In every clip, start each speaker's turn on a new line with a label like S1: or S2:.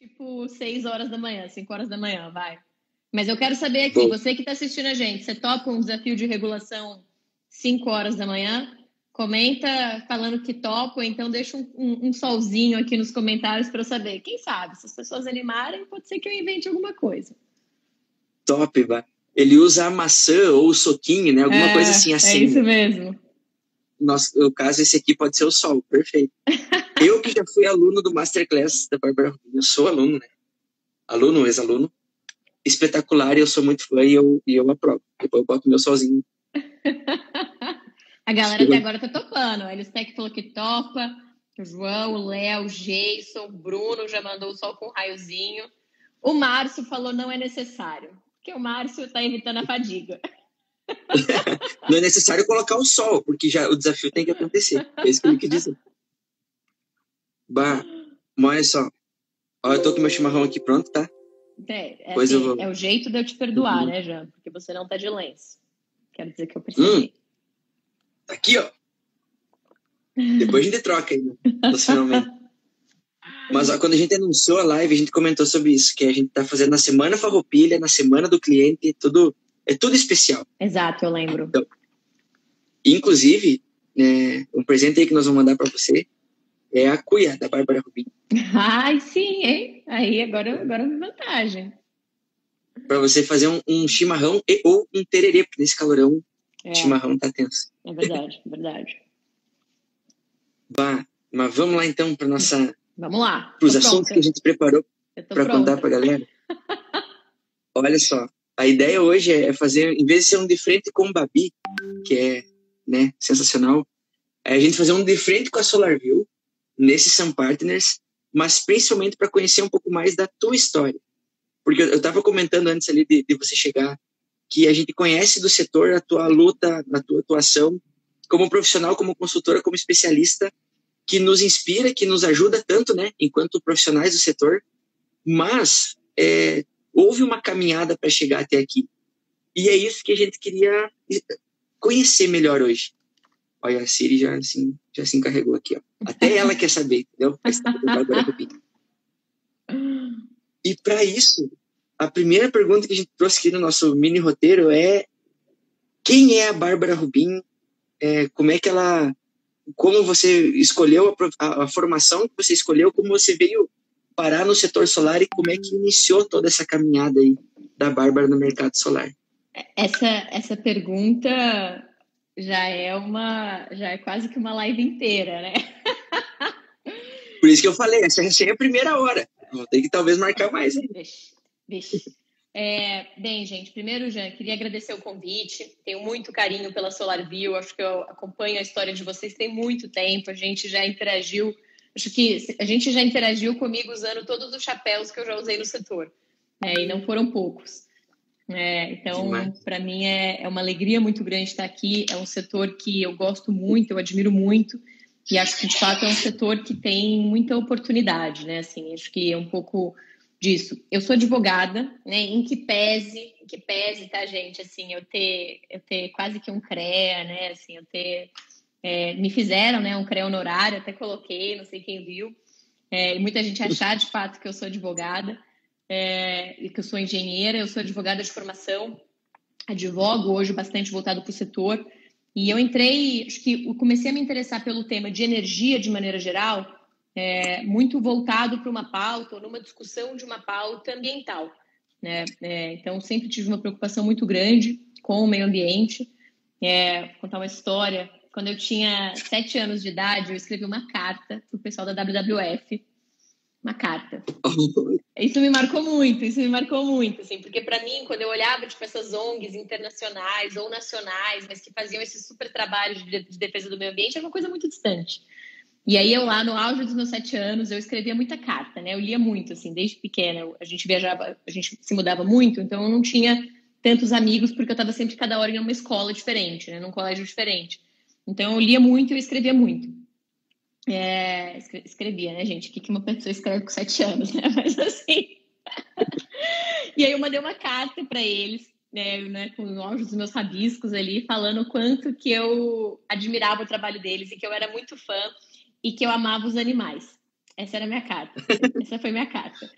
S1: tipo 6 horas da manhã, 5 horas da manhã, vai. Mas eu quero saber aqui, você que está assistindo a gente, você topa um desafio de regulação 5 horas da manhã? Comenta falando que topa, então deixa um, um, um solzinho aqui nos comentários para eu saber. Quem sabe, se as pessoas animarem, pode ser que eu invente alguma coisa.
S2: Top, vai. Ele usa a maçã ou o soquinho, né? Alguma é, coisa assim, assim.
S1: É isso mesmo.
S2: Nosso, no caso, esse aqui pode ser o sol, perfeito. eu que já fui aluno do Masterclass da Bárbara Rubinho, eu sou aluno, né? Aluno, ex-aluno. Espetacular, eu sou muito fã e eu, e eu aprovo. Depois eu boto meu sozinho.
S1: A galera até agora tá topando. A Elistec falou que topa. O João, o Léo, o Jason, o Bruno já mandou o sol com um raiozinho. O Márcio falou não é necessário, porque o Márcio está evitando a fadiga.
S2: não é necessário colocar o sol, porque já o desafio tem que acontecer. É isso que ele quis dizer. Bah, mas só. Ó, eu tô com meu chimarrão aqui pronto, tá?
S1: É, é, assim, vou... é o jeito de eu te perdoar, uhum. né, Jean? Porque você não tá de lenço. Quero dizer que eu percebi. Hum.
S2: Tá aqui, ó. Depois a gente troca aí, né? finalmente. Mas ó, quando a gente anunciou a live, a gente comentou sobre isso, que a gente tá fazendo na semana farroupilha, na semana do cliente, tudo é tudo especial.
S1: Exato, eu lembro. Então,
S2: inclusive, é, um presente aí que nós vamos mandar para você é a cuia da Bárbara Rubim.
S1: Ai, sim, hein? Aí agora, agora vantagem.
S2: Para você fazer um, um, chimarrão e, ou um tererê, porque nesse calorão é. chimarrão tá tenso.
S1: É verdade, é verdade.
S2: Bah, mas vamos lá então para nossa.
S1: Vamos lá.
S2: Para os assuntos pronta. que a gente preparou para contar para a galera. Olha só, a ideia hoje é fazer, em vez de ser um de frente com o Babi, que é né, sensacional, é a gente fazer um de frente com a SolarView, nesse Sun Partners, mas principalmente para conhecer um pouco mais da tua história. Porque eu estava comentando antes ali de, de, você chegar que a gente conhece do setor a tua luta, a tua atuação como profissional, como consultora, como especialista, que nos inspira, que nos ajuda tanto, né, enquanto profissionais do setor, mas é, houve uma caminhada para chegar até aqui. E é isso que a gente queria conhecer melhor hoje. Olha, a Siri já, assim, já se encarregou aqui. Ó. Até ela quer saber, entendeu? E para isso, a primeira pergunta que a gente trouxe aqui no nosso mini roteiro é quem é a Bárbara Rubin? É, como é que ela, como você escolheu a, a, a, formação que você escolheu, como você veio parar no setor solar e como é que iniciou toda essa caminhada aí da Bárbara no mercado solar?
S1: Essa essa pergunta já é uma, já é quase que uma live inteira, né?
S2: Por isso que eu falei, essa é a primeira hora. Vou ter que talvez marcar mais. Hein?
S1: Vixe, vixe. É, bem, gente, primeiro, Jean, queria agradecer o convite. Tenho muito carinho pela SolarView. Acho que eu acompanho a história de vocês tem muito tempo. A gente já interagiu. Acho que a gente já interagiu comigo usando todos os chapéus que eu já usei no setor. É, e não foram poucos. É, então, para mim é, é, uma alegria muito grande estar aqui. É um setor que eu gosto muito, eu admiro muito, e acho que de fato é um setor que tem muita oportunidade, né? Assim, acho que é um pouco disso. Eu sou advogada, né? Em que pese, em que pese, tá, gente? Assim, eu ter, eu ter quase que um CREA, né? Assim, eu ter é, me fizeram, né? Um CREA honorário, até coloquei, não sei quem viu. É, e muita gente achar de fato que eu sou advogada é, que eu sou engenheira, eu sou advogada de formação, advogo hoje bastante voltado para o setor. E eu entrei, acho que eu comecei a me interessar pelo tema de energia de maneira geral, é, muito voltado para uma pauta ou numa discussão de uma pauta ambiental. Né? É, então, sempre tive uma preocupação muito grande com o meio ambiente. É, contar uma história. Quando eu tinha sete anos de idade, eu escrevi uma carta para o pessoal da WWF uma carta. Isso me marcou muito, isso me marcou muito, assim, porque para mim, quando eu olhava tipo essas ONGs internacionais ou nacionais, mas que faziam esse super trabalho de, de defesa do meio ambiente, era uma coisa muito distante. E aí eu lá no auge dos meus sete anos, eu escrevia muita carta, né? Eu lia muito, assim, desde pequena. A gente viajava, a gente se mudava muito, então eu não tinha tantos amigos porque eu estava sempre cada hora em uma escola diferente, né? Num colégio diferente. Então eu lia muito e eu escrevia muito. É, escrevia, né, gente? O que uma pessoa escreve com sete anos, né? Mas assim. e aí eu mandei uma carta para eles, né, né, com o auge dos meus rabiscos ali, falando o quanto que eu admirava o trabalho deles e que eu era muito fã e que eu amava os animais. Essa era a minha carta. Essa foi minha carta.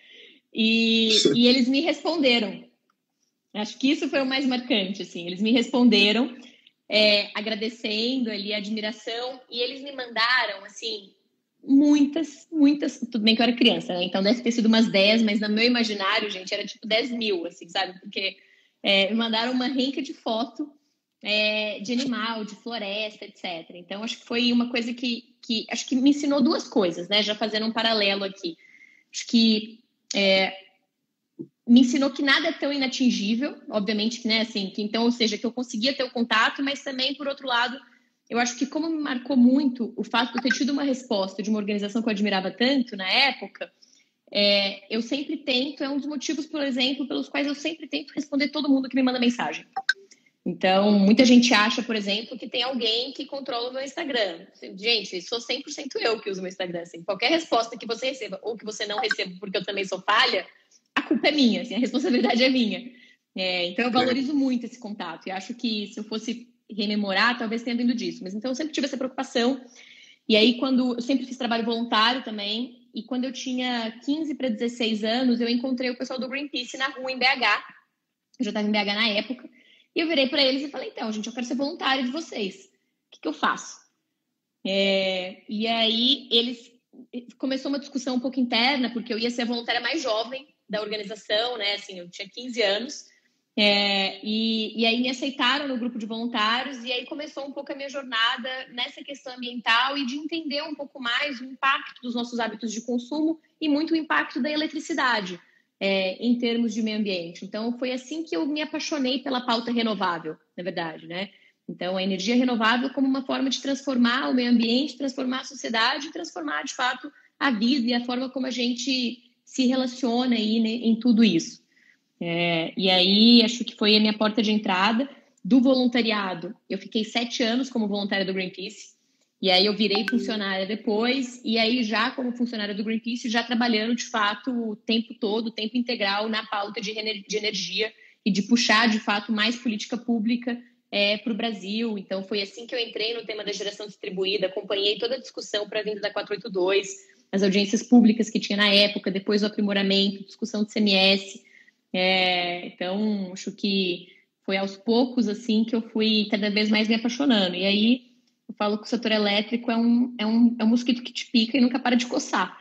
S1: E, e eles me responderam. Acho que isso foi o mais marcante, assim. Eles me responderam é, agradecendo ali a admiração e eles me mandaram, assim, muitas, muitas. Tudo bem que eu era criança, né? Então deve ter sido umas 10, mas no meu imaginário, gente, era tipo 10 mil, assim, sabe? Porque é, me mandaram uma renca de foto é, de animal, de floresta, etc. Então, acho que foi uma coisa que, que acho que me ensinou duas coisas, né? Já fazendo um paralelo aqui. Acho que é, me ensinou que nada é tão inatingível, obviamente, né? Assim, que então, ou seja, que eu conseguia ter o contato, mas também, por outro lado, eu acho que como me marcou muito o fato de eu ter tido uma resposta de uma organização que eu admirava tanto na época, é, eu sempre tento, é um dos motivos, por exemplo, pelos quais eu sempre tento responder todo mundo que me manda mensagem. Então, muita gente acha, por exemplo, que tem alguém que controla o meu Instagram. Gente, sou 100% eu que uso o meu Instagram. Assim, qualquer resposta que você receba ou que você não receba, porque eu também sou falha, a culpa é minha, assim, a responsabilidade é minha. É, então, eu valorizo muito esse contato. E acho que se eu fosse rememorar, talvez tenha vindo disso. Mas então, eu sempre tive essa preocupação. E aí, quando eu sempre fiz trabalho voluntário também, e quando eu tinha 15 para 16 anos, eu encontrei o pessoal do Greenpeace na rua em BH. Eu já estava em BH na época. E eu virei para eles e falei: então, gente, eu quero ser voluntário de vocês. O que, que eu faço? É, e aí eles começou uma discussão um pouco interna, porque eu ia ser a voluntária mais jovem da organização, né? Assim, eu tinha 15 anos. É, e, e aí me aceitaram no grupo de voluntários, e aí começou um pouco a minha jornada nessa questão ambiental e de entender um pouco mais o impacto dos nossos hábitos de consumo e muito o impacto da eletricidade é, em termos de meio ambiente. Então, foi assim que eu me apaixonei pela pauta renovável, na verdade, né? Então, a energia renovável como uma forma de transformar o meio ambiente, transformar a sociedade, transformar, de fato, a vida e a forma como a gente se relaciona aí né, em tudo isso. É, e aí, acho que foi a minha porta de entrada do voluntariado. Eu fiquei sete anos como voluntária do Greenpeace. E aí eu virei funcionária depois, e aí já como funcionária do Greenpeace, já trabalhando de fato o tempo todo, o tempo integral na pauta de, energia e de puxar de fato mais política pública é, para o Brasil. Então foi assim que eu entrei no tema da geração distribuída, acompanhei toda a discussão para a vinda da 482, as audiências públicas que tinha na época, depois o aprimoramento, discussão de CMS. É, então acho que foi aos poucos assim que eu fui cada vez mais me apaixonando. E aí eu falo que o setor elétrico é um, é um, é um mosquito que te pica e nunca para de coçar,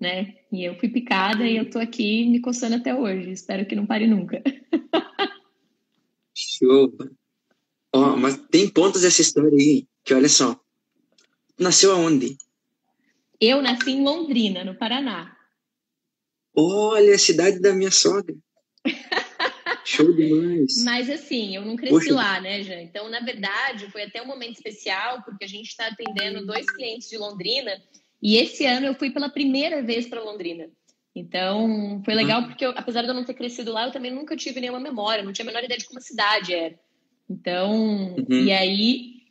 S1: né? E eu fui picada e eu tô aqui me coçando até hoje. Espero que não pare nunca.
S2: Show! Oh, mas tem pontos dessa história aí, que olha só. Nasceu aonde?
S1: Eu nasci em Londrina, no Paraná.
S2: Olha, a cidade da minha sogra. Show demais.
S1: Mas assim, eu não cresci Poxa. lá, né, Jean? Então, na verdade, foi até um momento especial, porque a gente está atendendo dois clientes de Londrina, e esse ano eu fui pela primeira vez para Londrina. Então, foi legal, uhum. porque eu, apesar de eu não ter crescido lá, eu também nunca tive nenhuma memória, não tinha a menor ideia de como a cidade era. Então, uhum. e aí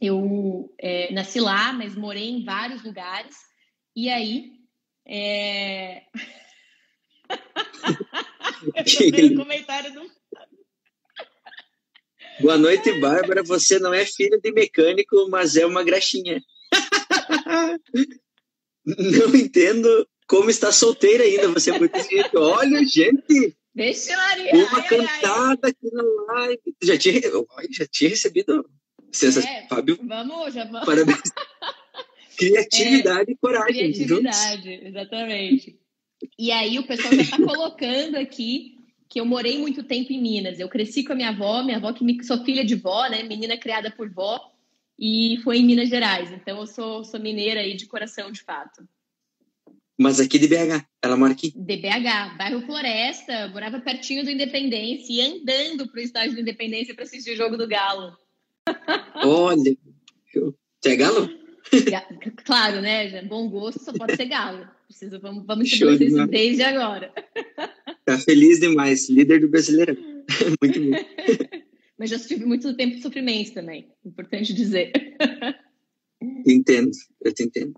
S1: eu é, nasci lá, mas morei em vários lugares, e aí. É...
S2: Eu comentário do... Boa noite, Bárbara. Você não é filha de mecânico, mas é uma graxinha. não entendo como está solteira ainda. Você é muito gente. Olha, gente.
S1: Deixa Maria.
S2: Uma ai, cantada ai. aqui na live. Já tinha, já tinha recebido. Licença, é, Fábio.
S1: Vamos, já vamos.
S2: Parabéns. Criatividade é, e coragem.
S1: Criatividade, juntos. exatamente. E aí o pessoal já está colocando aqui que eu morei muito tempo em Minas. Eu cresci com a minha avó, minha avó que me, sou filha de vó, né? Menina criada por vó, e foi em Minas Gerais. Então eu sou, sou mineira aí de coração, de fato.
S2: Mas aqui de BH, ela mora aqui?
S1: De BH, bairro Floresta, morava pertinho do Independência e andando para o estádio do Independência para assistir o jogo do Galo.
S2: Olha, você é Galo?
S1: Claro, né? Bom gosto só pode ser Galo. Preciso, vamos, vamos estabelecer isso desde agora.
S2: Tá feliz demais, líder do Brasileirão. Muito bom.
S1: Mas já tive muito tempo de sofrimento também, importante dizer.
S2: Entendo, eu te entendo.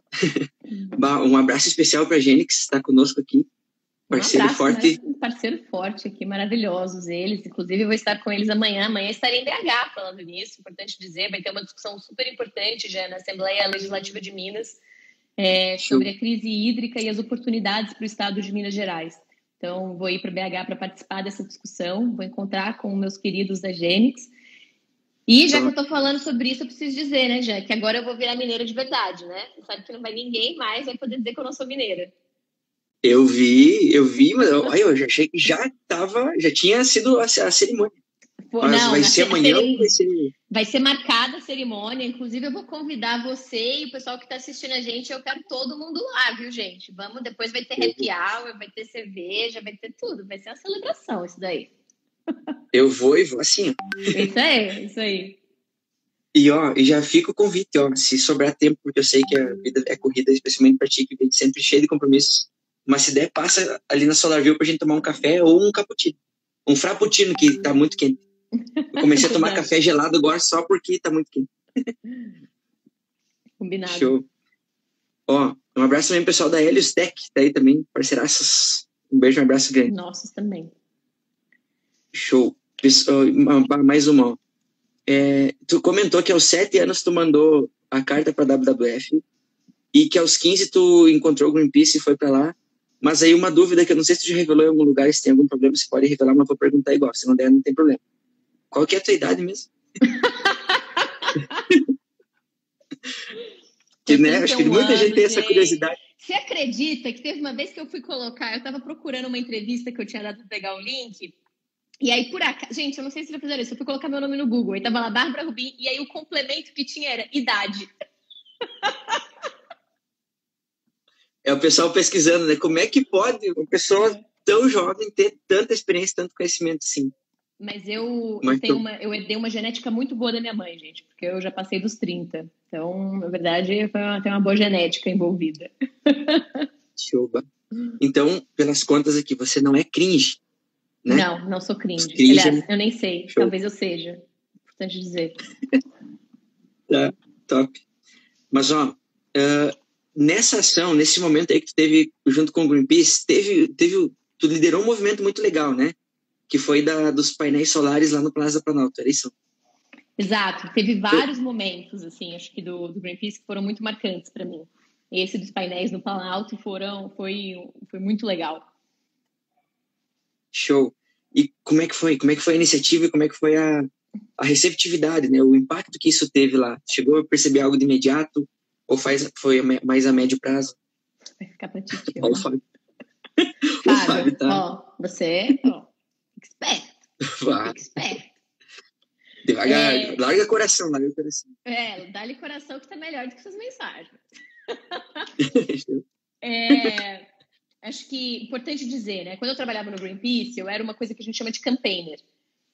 S2: um abraço especial para a Jenny, que está conosco aqui. Parceiro um abraço, forte.
S1: Né? Parceiro forte aqui, maravilhosos eles. Inclusive, vou estar com eles amanhã. Amanhã estarei em BH falando nisso, importante dizer. Vai ter uma discussão super importante já na Assembleia Legislativa de Minas é, sobre a crise hídrica e as oportunidades para o estado de Minas Gerais. Então, vou ir para BH para participar dessa discussão, vou encontrar com meus queridos da Gênix. E já que eu estou falando sobre isso, eu preciso dizer, né, já que agora eu vou virar mineira de verdade, né? Você sabe que não vai ninguém mais vai poder dizer que eu não sou mineira.
S2: Eu vi, eu vi, mas eu, eu já achei que já tava, já tinha sido a, a cerimônia.
S1: Pô, mas não, vai ser amanhã ou vai ser... Vai ser marcada a cerimônia. Inclusive, eu vou convidar você e o pessoal que está assistindo a gente. Eu quero todo mundo lá, viu, gente? Vamos, depois vai ter happy hour, vai ter cerveja, vai ter tudo. Vai ser uma celebração isso daí.
S2: Eu vou e vou assim.
S1: Isso aí, isso aí.
S2: E ó, e já fica o convite, ó, se sobrar tempo, porque eu sei que a vida é corrida, especialmente para ti, que vem sempre cheio de compromissos. Mas se der, passa ali na Solarville pra gente tomar um café ou um cappuccino. Um frappuccino, que tá muito quente. Eu comecei a tomar café gelado agora só porque tá muito quente.
S1: Combinado.
S2: Show. Ó, um abraço também pessoal da Helios Tech, tá aí também, parceiraças. Um beijo, um abraço grande.
S1: Nossos também.
S2: Show. Mais uma. É, tu comentou que aos sete anos tu mandou a carta para WWF e que aos 15 tu encontrou o Greenpeace e foi para lá. Mas aí uma dúvida que eu não sei se tu já revelou em algum lugar, se tem algum problema, você pode revelar, mas vou perguntar igual. Se não der, não tem problema. Qual que é a tua idade mesmo? que, né, acho que muita gente tem essa curiosidade.
S1: Você acredita que teve uma vez que eu fui colocar, eu estava procurando uma entrevista que eu tinha dado para pegar o link, e aí, por acaso, gente, eu não sei se já fizeram isso, eu fui colocar meu nome no Google, aí tava lá Bárbara Rubim, e aí o complemento que tinha era idade.
S2: É o pessoal pesquisando, né? Como é que pode uma pessoa tão jovem ter tanta experiência, tanto conhecimento, sim.
S1: Mas eu, Mas tenho uma, eu herdei uma genética muito boa da minha mãe, gente, porque eu já passei dos 30. Então, na verdade, tem uma boa genética envolvida.
S2: Chuba. Então, pelas contas aqui, você não é cringe. Né?
S1: Não, não sou cringe. cringe Aliás, eu nem sei. Show. Talvez eu seja. Importante dizer.
S2: tá, top. Mas, ó, uh, nessa ação, nesse momento aí que tu teve junto com o Greenpeace, teve, teve, tu liderou um movimento muito legal, né? Que foi da, dos painéis solares lá no Plaza Planalto, era isso?
S1: Exato. Teve vários momentos, assim, acho que do, do Greenpeace que foram muito marcantes para mim. Esse dos painéis no Planalto foram, foi, foi muito legal.
S2: Show. E como é que foi? Como é que foi a iniciativa e como é que foi a, a receptividade, né? O impacto que isso teve lá? Chegou a perceber algo de imediato ou faz, foi mais a médio prazo?
S1: Vai ficar pra ti. Ó, o Fábio. Fábio, o Fábio tá... ó, você, ó, esperto. Vai. esperto.
S2: Devagar, é... larga coração, larga coração.
S1: É, dá-lhe coração que tá melhor do que suas mensagens. é, acho que importante dizer, né? Quando eu trabalhava no Greenpeace, eu era uma coisa que a gente chama de campaigner.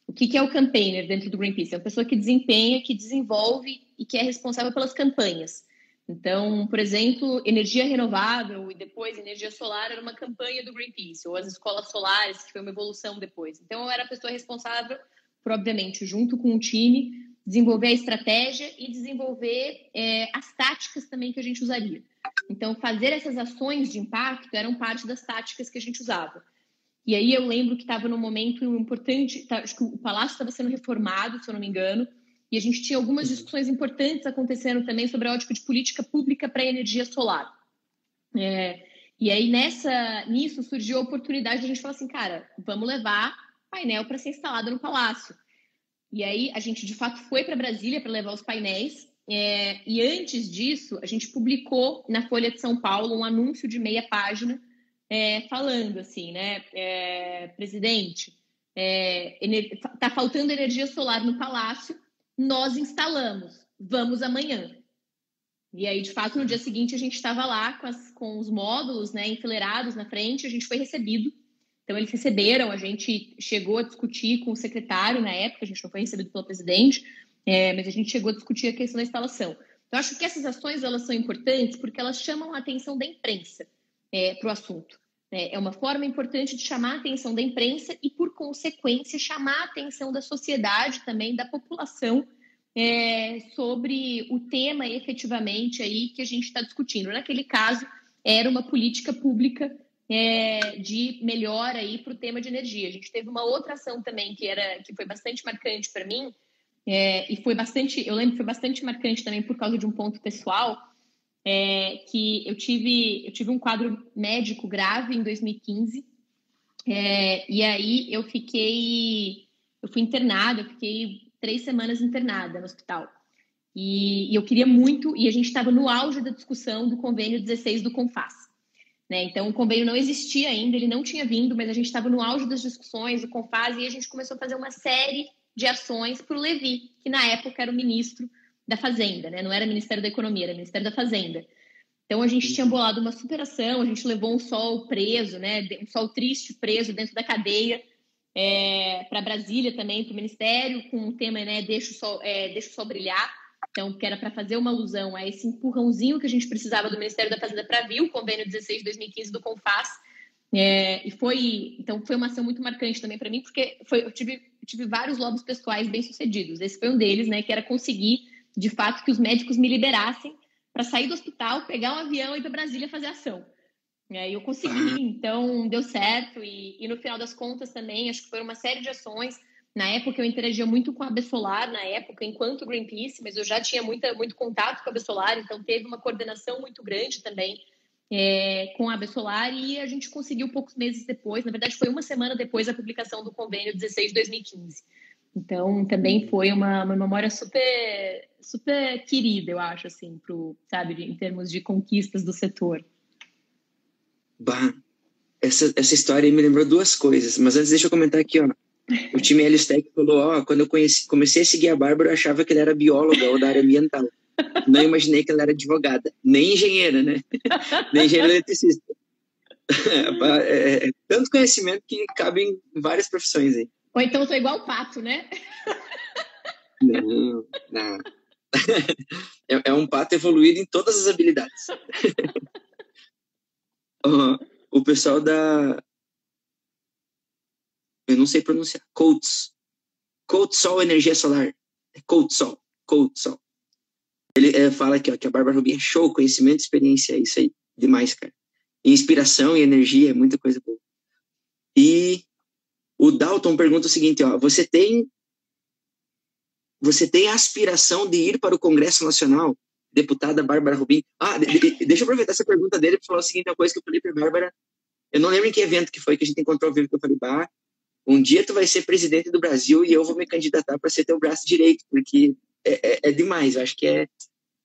S1: O que, que é o campaigner dentro do Greenpeace? É uma pessoa que desempenha, que desenvolve e que é responsável pelas campanhas. Então, por exemplo, energia renovável e depois energia solar era uma campanha do Greenpeace, ou as escolas solares, que foi uma evolução depois. Então, eu era a pessoa responsável por, obviamente, junto com o time, desenvolver a estratégia e desenvolver é, as táticas também que a gente usaria. Então, fazer essas ações de impacto eram parte das táticas que a gente usava. E aí eu lembro que estava num momento importante, tá, acho que o palácio estava sendo reformado, se eu não me engano, e a gente tinha algumas discussões importantes acontecendo também sobre a ótica de política pública para a energia solar. É, e aí nessa, nisso surgiu a oportunidade de a gente falar assim, cara, vamos levar painel para ser instalado no palácio. E aí a gente de fato foi para Brasília para levar os painéis é, e antes disso, a gente publicou na Folha de São Paulo um anúncio de meia página é, falando assim, né, é, presidente, está é, faltando energia solar no palácio, nós instalamos, vamos amanhã. E aí, de fato, no dia seguinte a gente estava lá com, as, com os módulos né, enfileirados na frente, a gente foi recebido. Então, eles receberam, a gente chegou a discutir com o secretário na época, a gente não foi recebido pelo presidente, é, mas a gente chegou a discutir a questão da instalação. Então, acho que essas ações elas são importantes porque elas chamam a atenção da imprensa é, para o assunto. É, é uma forma importante de chamar a atenção da imprensa e, por consequência, chamar a atenção da sociedade também, da população, é, sobre o tema efetivamente aí que a gente está discutindo. Naquele caso, era uma política pública é, de melhora aí para o tema de energia. A gente teve uma outra ação também que era que foi bastante marcante para mim, é, e foi bastante, eu lembro que foi bastante marcante também por causa de um ponto pessoal, é, que eu tive, eu tive um quadro médico grave em 2015, É, e aí eu fiquei, eu fui internada, eu fiquei três semanas internada no hospital. E, e eu queria muito, e a gente estava no auge da discussão do convênio 16 do CONFAS. Né? Então, o convênio não existia ainda, ele não tinha vindo, mas a gente estava no auge das discussões do CONFAS e a gente começou a fazer uma série de ações para o Levi, que na época era o ministro da Fazenda, né? não era Ministério da Economia, era Ministério da Fazenda. Então a gente tinha bolado uma superação, a gente levou um sol preso, né, um sol triste preso dentro da cadeia é, para Brasília também, para o Ministério, com o tema, né, deixa o sol, é, deixa o sol brilhar. Então, que era para fazer uma alusão a esse empurrãozinho que a gente precisava do Ministério da Fazenda para vir o convênio 16 de 2015 do CONFAS. É, e foi, então, foi uma ação muito marcante também para mim, porque foi, eu tive, eu tive vários lobos pessoais bem sucedidos. Esse foi um deles, né, que era conseguir, de fato, que os médicos me liberassem para sair do hospital, pegar um avião e ir para Brasília fazer ação. E aí eu consegui, então deu certo. E, e, no final das contas também, acho que foi uma série de ações. Na época eu interagia muito com a Bessolar, na época, enquanto Greenpeace, mas eu já tinha muita, muito contato com a Bessolar, então teve uma coordenação muito grande também é, com a Bessolar e a gente conseguiu poucos meses depois, na verdade foi uma semana depois da publicação do convênio 16 de 2015. Então, também foi uma, uma memória super, super querida, eu acho, assim, pro, sabe, em termos de conquistas do setor.
S2: Bah, essa, essa história me lembrou duas coisas, mas antes deixa eu comentar aqui, ó. O time Helistec falou, ó, quando eu conheci, comecei a seguir a Bárbara, eu achava que ela era bióloga ou da área ambiental. Não imaginei que ela era advogada, nem engenheira, né? nem engenheira eletricista. É, é, tanto conhecimento que cabe em várias profissões aí.
S1: Ou então sou igual o pato, né?
S2: Não, não. É, é um pato evoluído em todas as habilidades. o pessoal da. Eu não sei pronunciar. Coats. Coat Sol Energia Solar. É Coat Sol. Sol. Ele é, fala aqui, ó, que a Bárbara Rubim é show, conhecimento, experiência, é isso aí. Demais, cara. Inspiração e energia, é muita coisa boa. E o Dalton pergunta o seguinte, ó, você tem você tem a aspiração de ir para o Congresso Nacional? Deputada Bárbara Rubim. Ah, de, de, deixa eu aproveitar essa pergunta dele para falar o seguinte, coisa que eu falei para Bárbara, eu não lembro em que evento que foi que a gente encontrou ao vivo, que eu falei, bah, um dia tu vai ser presidente do Brasil e eu vou me candidatar para ser teu braço direito, porque é, é, é, demais, eu acho que é,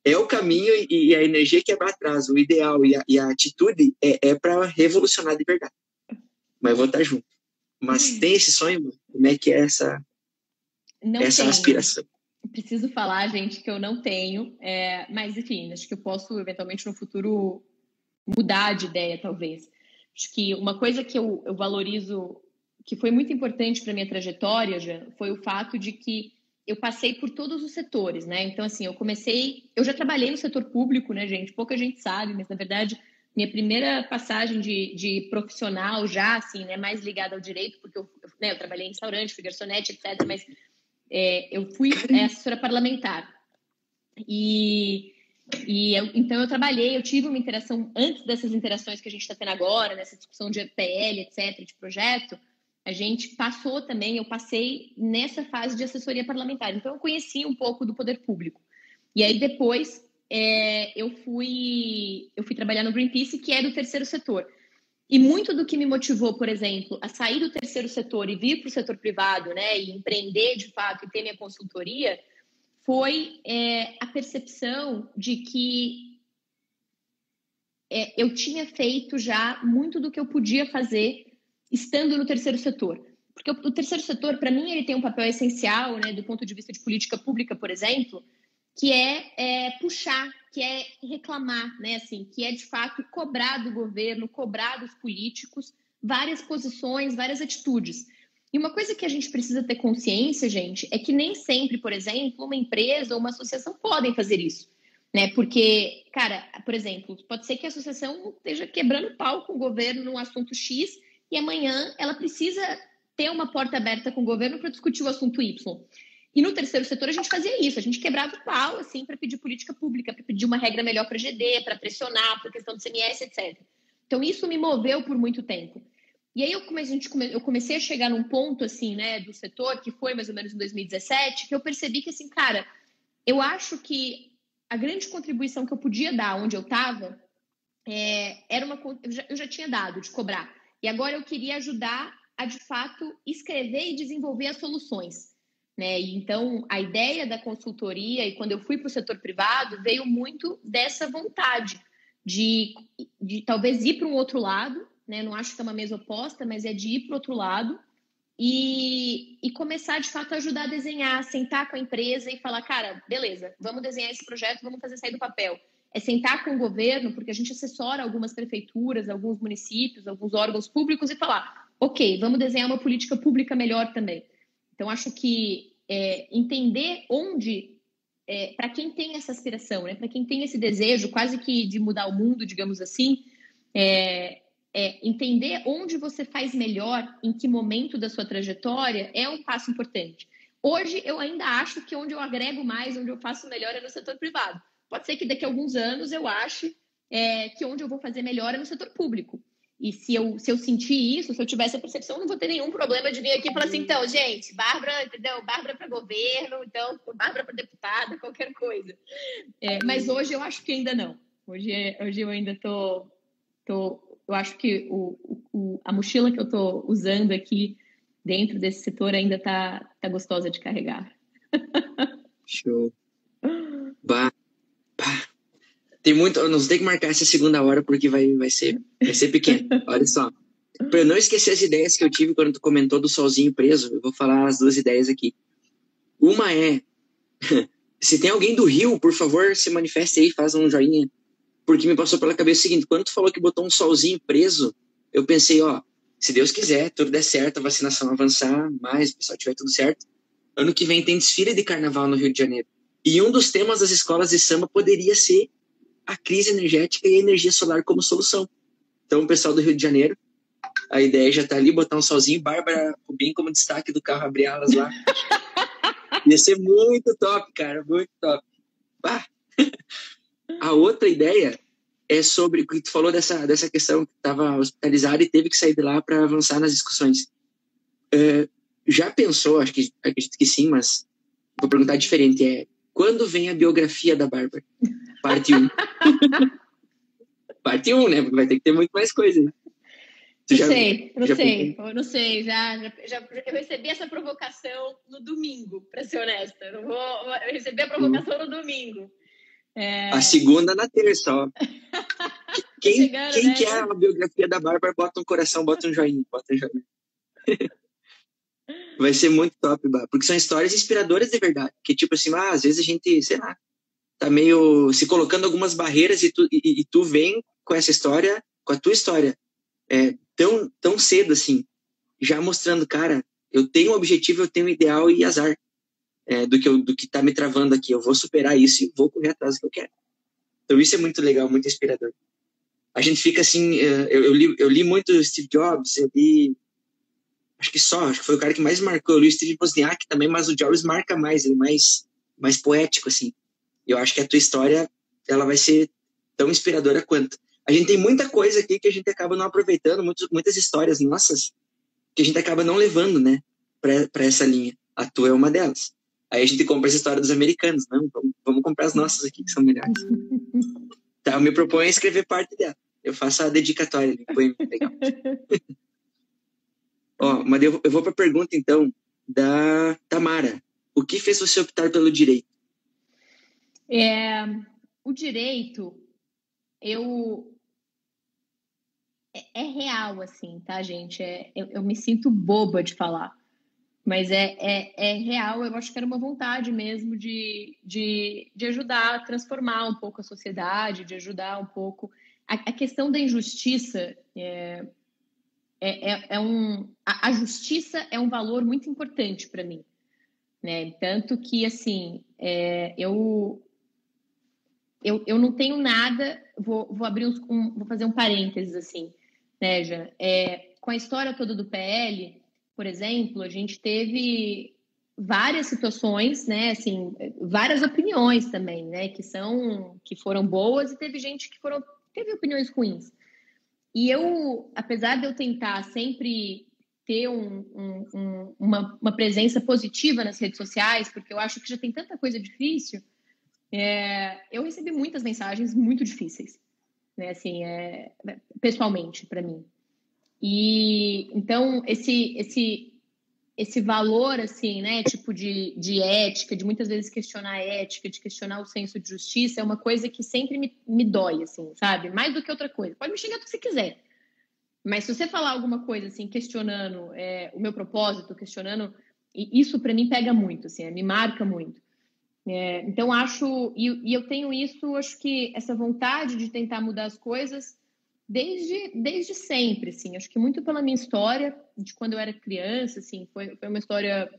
S2: é o caminho e, e a energia que é para trás, o ideal e a, e a atitude é, é para revolucionar de verdade. Mas vou estar junto. Mas hum. tem esse sonho? Como é que é essa, não essa tenho. aspiração?
S1: Preciso falar, gente, que eu não tenho. É, mas, enfim, acho que eu posso, eventualmente, no futuro, mudar de ideia, talvez. Acho que uma coisa que eu, eu valorizo, que foi muito importante para minha trajetória, já, foi o fato de que eu passei por todos os setores, né? Então, assim, eu comecei. Eu já trabalhei no setor público, né, gente? Pouca gente sabe, mas na verdade minha primeira passagem de, de profissional já, assim, né, mais ligada ao direito, porque eu, né, eu trabalhei em restaurante, fui garçonete, etc., mas é, eu fui é, assessora parlamentar. E, e eu, então eu trabalhei, eu tive uma interação, antes dessas interações que a gente está tendo agora, nessa discussão de PL, etc., de projeto, a gente passou também, eu passei nessa fase de assessoria parlamentar. Então eu conheci um pouco do poder público. E aí depois é, eu fui eu fui trabalhar no Greenpeace, que é do terceiro setor. E muito do que me motivou, por exemplo, a sair do terceiro setor e vir para o setor privado, né, e empreender de fato e ter minha consultoria, foi é, a percepção de que é, eu tinha feito já muito do que eu podia fazer estando no terceiro setor. Porque o, o terceiro setor, para mim, ele tem um papel essencial, né, do ponto de vista de política pública, por exemplo, que é, é, puxar, que é reclamar, né? Assim, que é de fato cobrar do governo, cobrar dos políticos várias posições, várias atitudes. E uma coisa que a gente precisa ter consciência, gente, é que nem sempre, por exemplo, uma empresa ou uma associação podem fazer isso. Né? Porque, cara, por exemplo, pode ser que a associação esteja quebrando pau com o governo num assunto X e amanhã ela precisa ter uma porta aberta com o governo para discutir o assunto Y. E no terceiro setor a gente fazia isso, a gente quebrava o pau assim para pedir política pública, para pedir uma regra melhor para GD, para pressionar, para questão do CMS, etc. Então isso me moveu por muito tempo. E aí eu comecei, eu comecei a chegar num ponto assim, né, do setor que foi mais ou menos em 2017, que eu percebi que assim, cara, eu acho que a grande contribuição que eu podia dar onde eu estava é, era uma eu já, eu já tinha dado de cobrar. E agora eu queria ajudar a de fato escrever e desenvolver as soluções. Né? Então, a ideia da consultoria, e quando eu fui para o setor privado, veio muito dessa vontade de, de talvez ir para um outro lado, né? não acho que é uma mesa oposta, mas é de ir para o outro lado e, e, começar de fato a ajudar a desenhar, sentar com a empresa e falar, cara, beleza, vamos desenhar esse projeto, vamos fazer sair do papel. É sentar com o governo, porque a gente assessora algumas prefeituras, alguns municípios, alguns órgãos públicos e falar, ok, vamos desenhar uma política pública melhor também. Então, acho que é, entender onde, é, para quem tem essa aspiração, né, para quem tem esse desejo quase que de mudar o mundo, digamos assim, é, é, entender onde você faz melhor, em que momento da sua trajetória, é um passo importante. Hoje, eu ainda acho que onde eu agrego mais, onde eu faço melhor é no setor privado. Pode ser que daqui a alguns anos eu ache é, que onde eu vou fazer melhor é no setor público. E se eu, se eu sentir isso, se eu tiver essa percepção, eu não vou ter nenhum problema de vir aqui e falar assim, então, gente, Bárbara, entendeu? Bárbara para governo, então, Bárbara para deputada, qualquer coisa. É, mas hoje eu acho que ainda não. Hoje, hoje eu ainda tô, tô eu acho que o, o, a mochila que eu estou usando aqui dentro desse setor ainda está tá gostosa de carregar.
S2: Show. Bah. Tem muito. Nós temos que marcar essa segunda hora porque vai, vai, ser, vai ser pequeno. Olha só. Para eu não esquecer as ideias que eu tive quando tu comentou do solzinho preso, eu vou falar as duas ideias aqui. Uma é: se tem alguém do Rio, por favor, se manifeste aí, faz um joinha porque me passou pela cabeça o seguinte: quando tu falou que botou um solzinho preso, eu pensei, ó, se Deus quiser, tudo der certo, a vacinação avançar mais, o pessoal tiver tudo certo, ano que vem tem desfile de carnaval no Rio de Janeiro. E um dos temas das escolas de samba poderia ser a crise energética e a energia solar como solução. Então, o pessoal do Rio de Janeiro, a ideia já tá ali, botar um solzinho, Bárbara Rubim como destaque do carro, abrir alas lá. Ia ser muito top, cara, muito top. Bah. A outra ideia é sobre o que tu falou dessa, dessa questão que estava hospitalizada e teve que sair de lá para avançar nas discussões. É, já pensou, acho que acredito que sim, mas vou perguntar diferente, é quando vem a biografia da Bárbara? Parte 1. Parte 1, né? Porque vai ter que ter muito mais coisa. Né?
S1: não já, sei, não já sei, eu não sei, já, já, eu recebi essa provocação no domingo, para ser honesta. Eu, vou, eu recebi a provocação no domingo.
S2: É... A segunda na terça, ó. Quem, Chegando, quem né? quer a biografia da Bárbara, bota um coração, bota um joinha, bota um joinha. Vai ser muito top, Bárbara, porque são histórias inspiradoras de verdade. Que tipo assim, ah, às vezes a gente, sei lá, tá meio se colocando algumas barreiras e tu, e, e tu vem com essa história, com a tua história, é, tão, tão cedo assim, já mostrando, cara, eu tenho um objetivo, eu tenho um ideal e azar é, do que eu, do que está me travando aqui. Eu vou superar isso e vou correr atrás do que eu quero. Então isso é muito legal, muito inspirador. A gente fica assim, é, eu, eu, li, eu li muito Steve Jobs, eu li, acho que só, acho que foi o cara que mais marcou. O Steve Wozniak também, mas o Jobs marca mais, ele é mais, mais poético assim. Eu acho que a tua história, ela vai ser tão inspiradora quanto. A gente tem muita coisa aqui que a gente acaba não aproveitando, muitas, muitas histórias nossas que a gente acaba não levando, né, para essa linha. A tua é uma delas. Aí a gente compra essa história dos americanos, não? Vamos, vamos comprar as nossas aqui, que são melhores. tá, eu me proponho a escrever parte dela. Eu faço a dedicatória, depois legal. Ó, mas eu, eu vou para a pergunta, então, da Tamara. O que fez você optar pelo direito?
S1: É, o direito, eu é, é, real, assim, tá, gente? É, eu, eu, me sinto boba de falar. Mas é, é, é, real, eu acho que era uma vontade mesmo de, de, de ajudar a transformar um pouco a sociedade, de ajudar um pouco. A, a questão da injustiça é, é, é, é um. A, a, justiça é um valor muito importante para mim. Né? Tanto que, assim, é, eu, eu, eu não tenho nada. Vou, vou abrir um, vou fazer um parênteses, assim, né, já? É, com a história toda do PL por exemplo, a gente teve várias situações, né, assim, várias opiniões também, né, que são que foram boas e teve gente que foram teve opiniões ruins. E eu, apesar de eu tentar sempre ter um, um, um, uma, uma, presença positiva nas redes sociais, porque eu acho que já tem tanta coisa difícil, é, eu recebi muitas mensagens muito difíceis, né, assim, é, pessoalmente para mim. E então esse esse esse valor assim, né, tipo de, de ética, de muitas vezes questionar a ética, de questionar o senso de justiça, é uma coisa que sempre me, me dói, assim, sabe? Mais do que outra coisa. Pode me xingar o que você quiser. Mas se você falar alguma coisa assim, questionando é, o meu propósito, questionando, isso para mim pega muito, assim, me marca muito. É, então acho e, e, eu tenho isso, acho que essa vontade de tentar mudar as coisas desde, desde sempre, assim. Acho que muito pela minha história, de quando eu era criança, assim, foi, foi uma história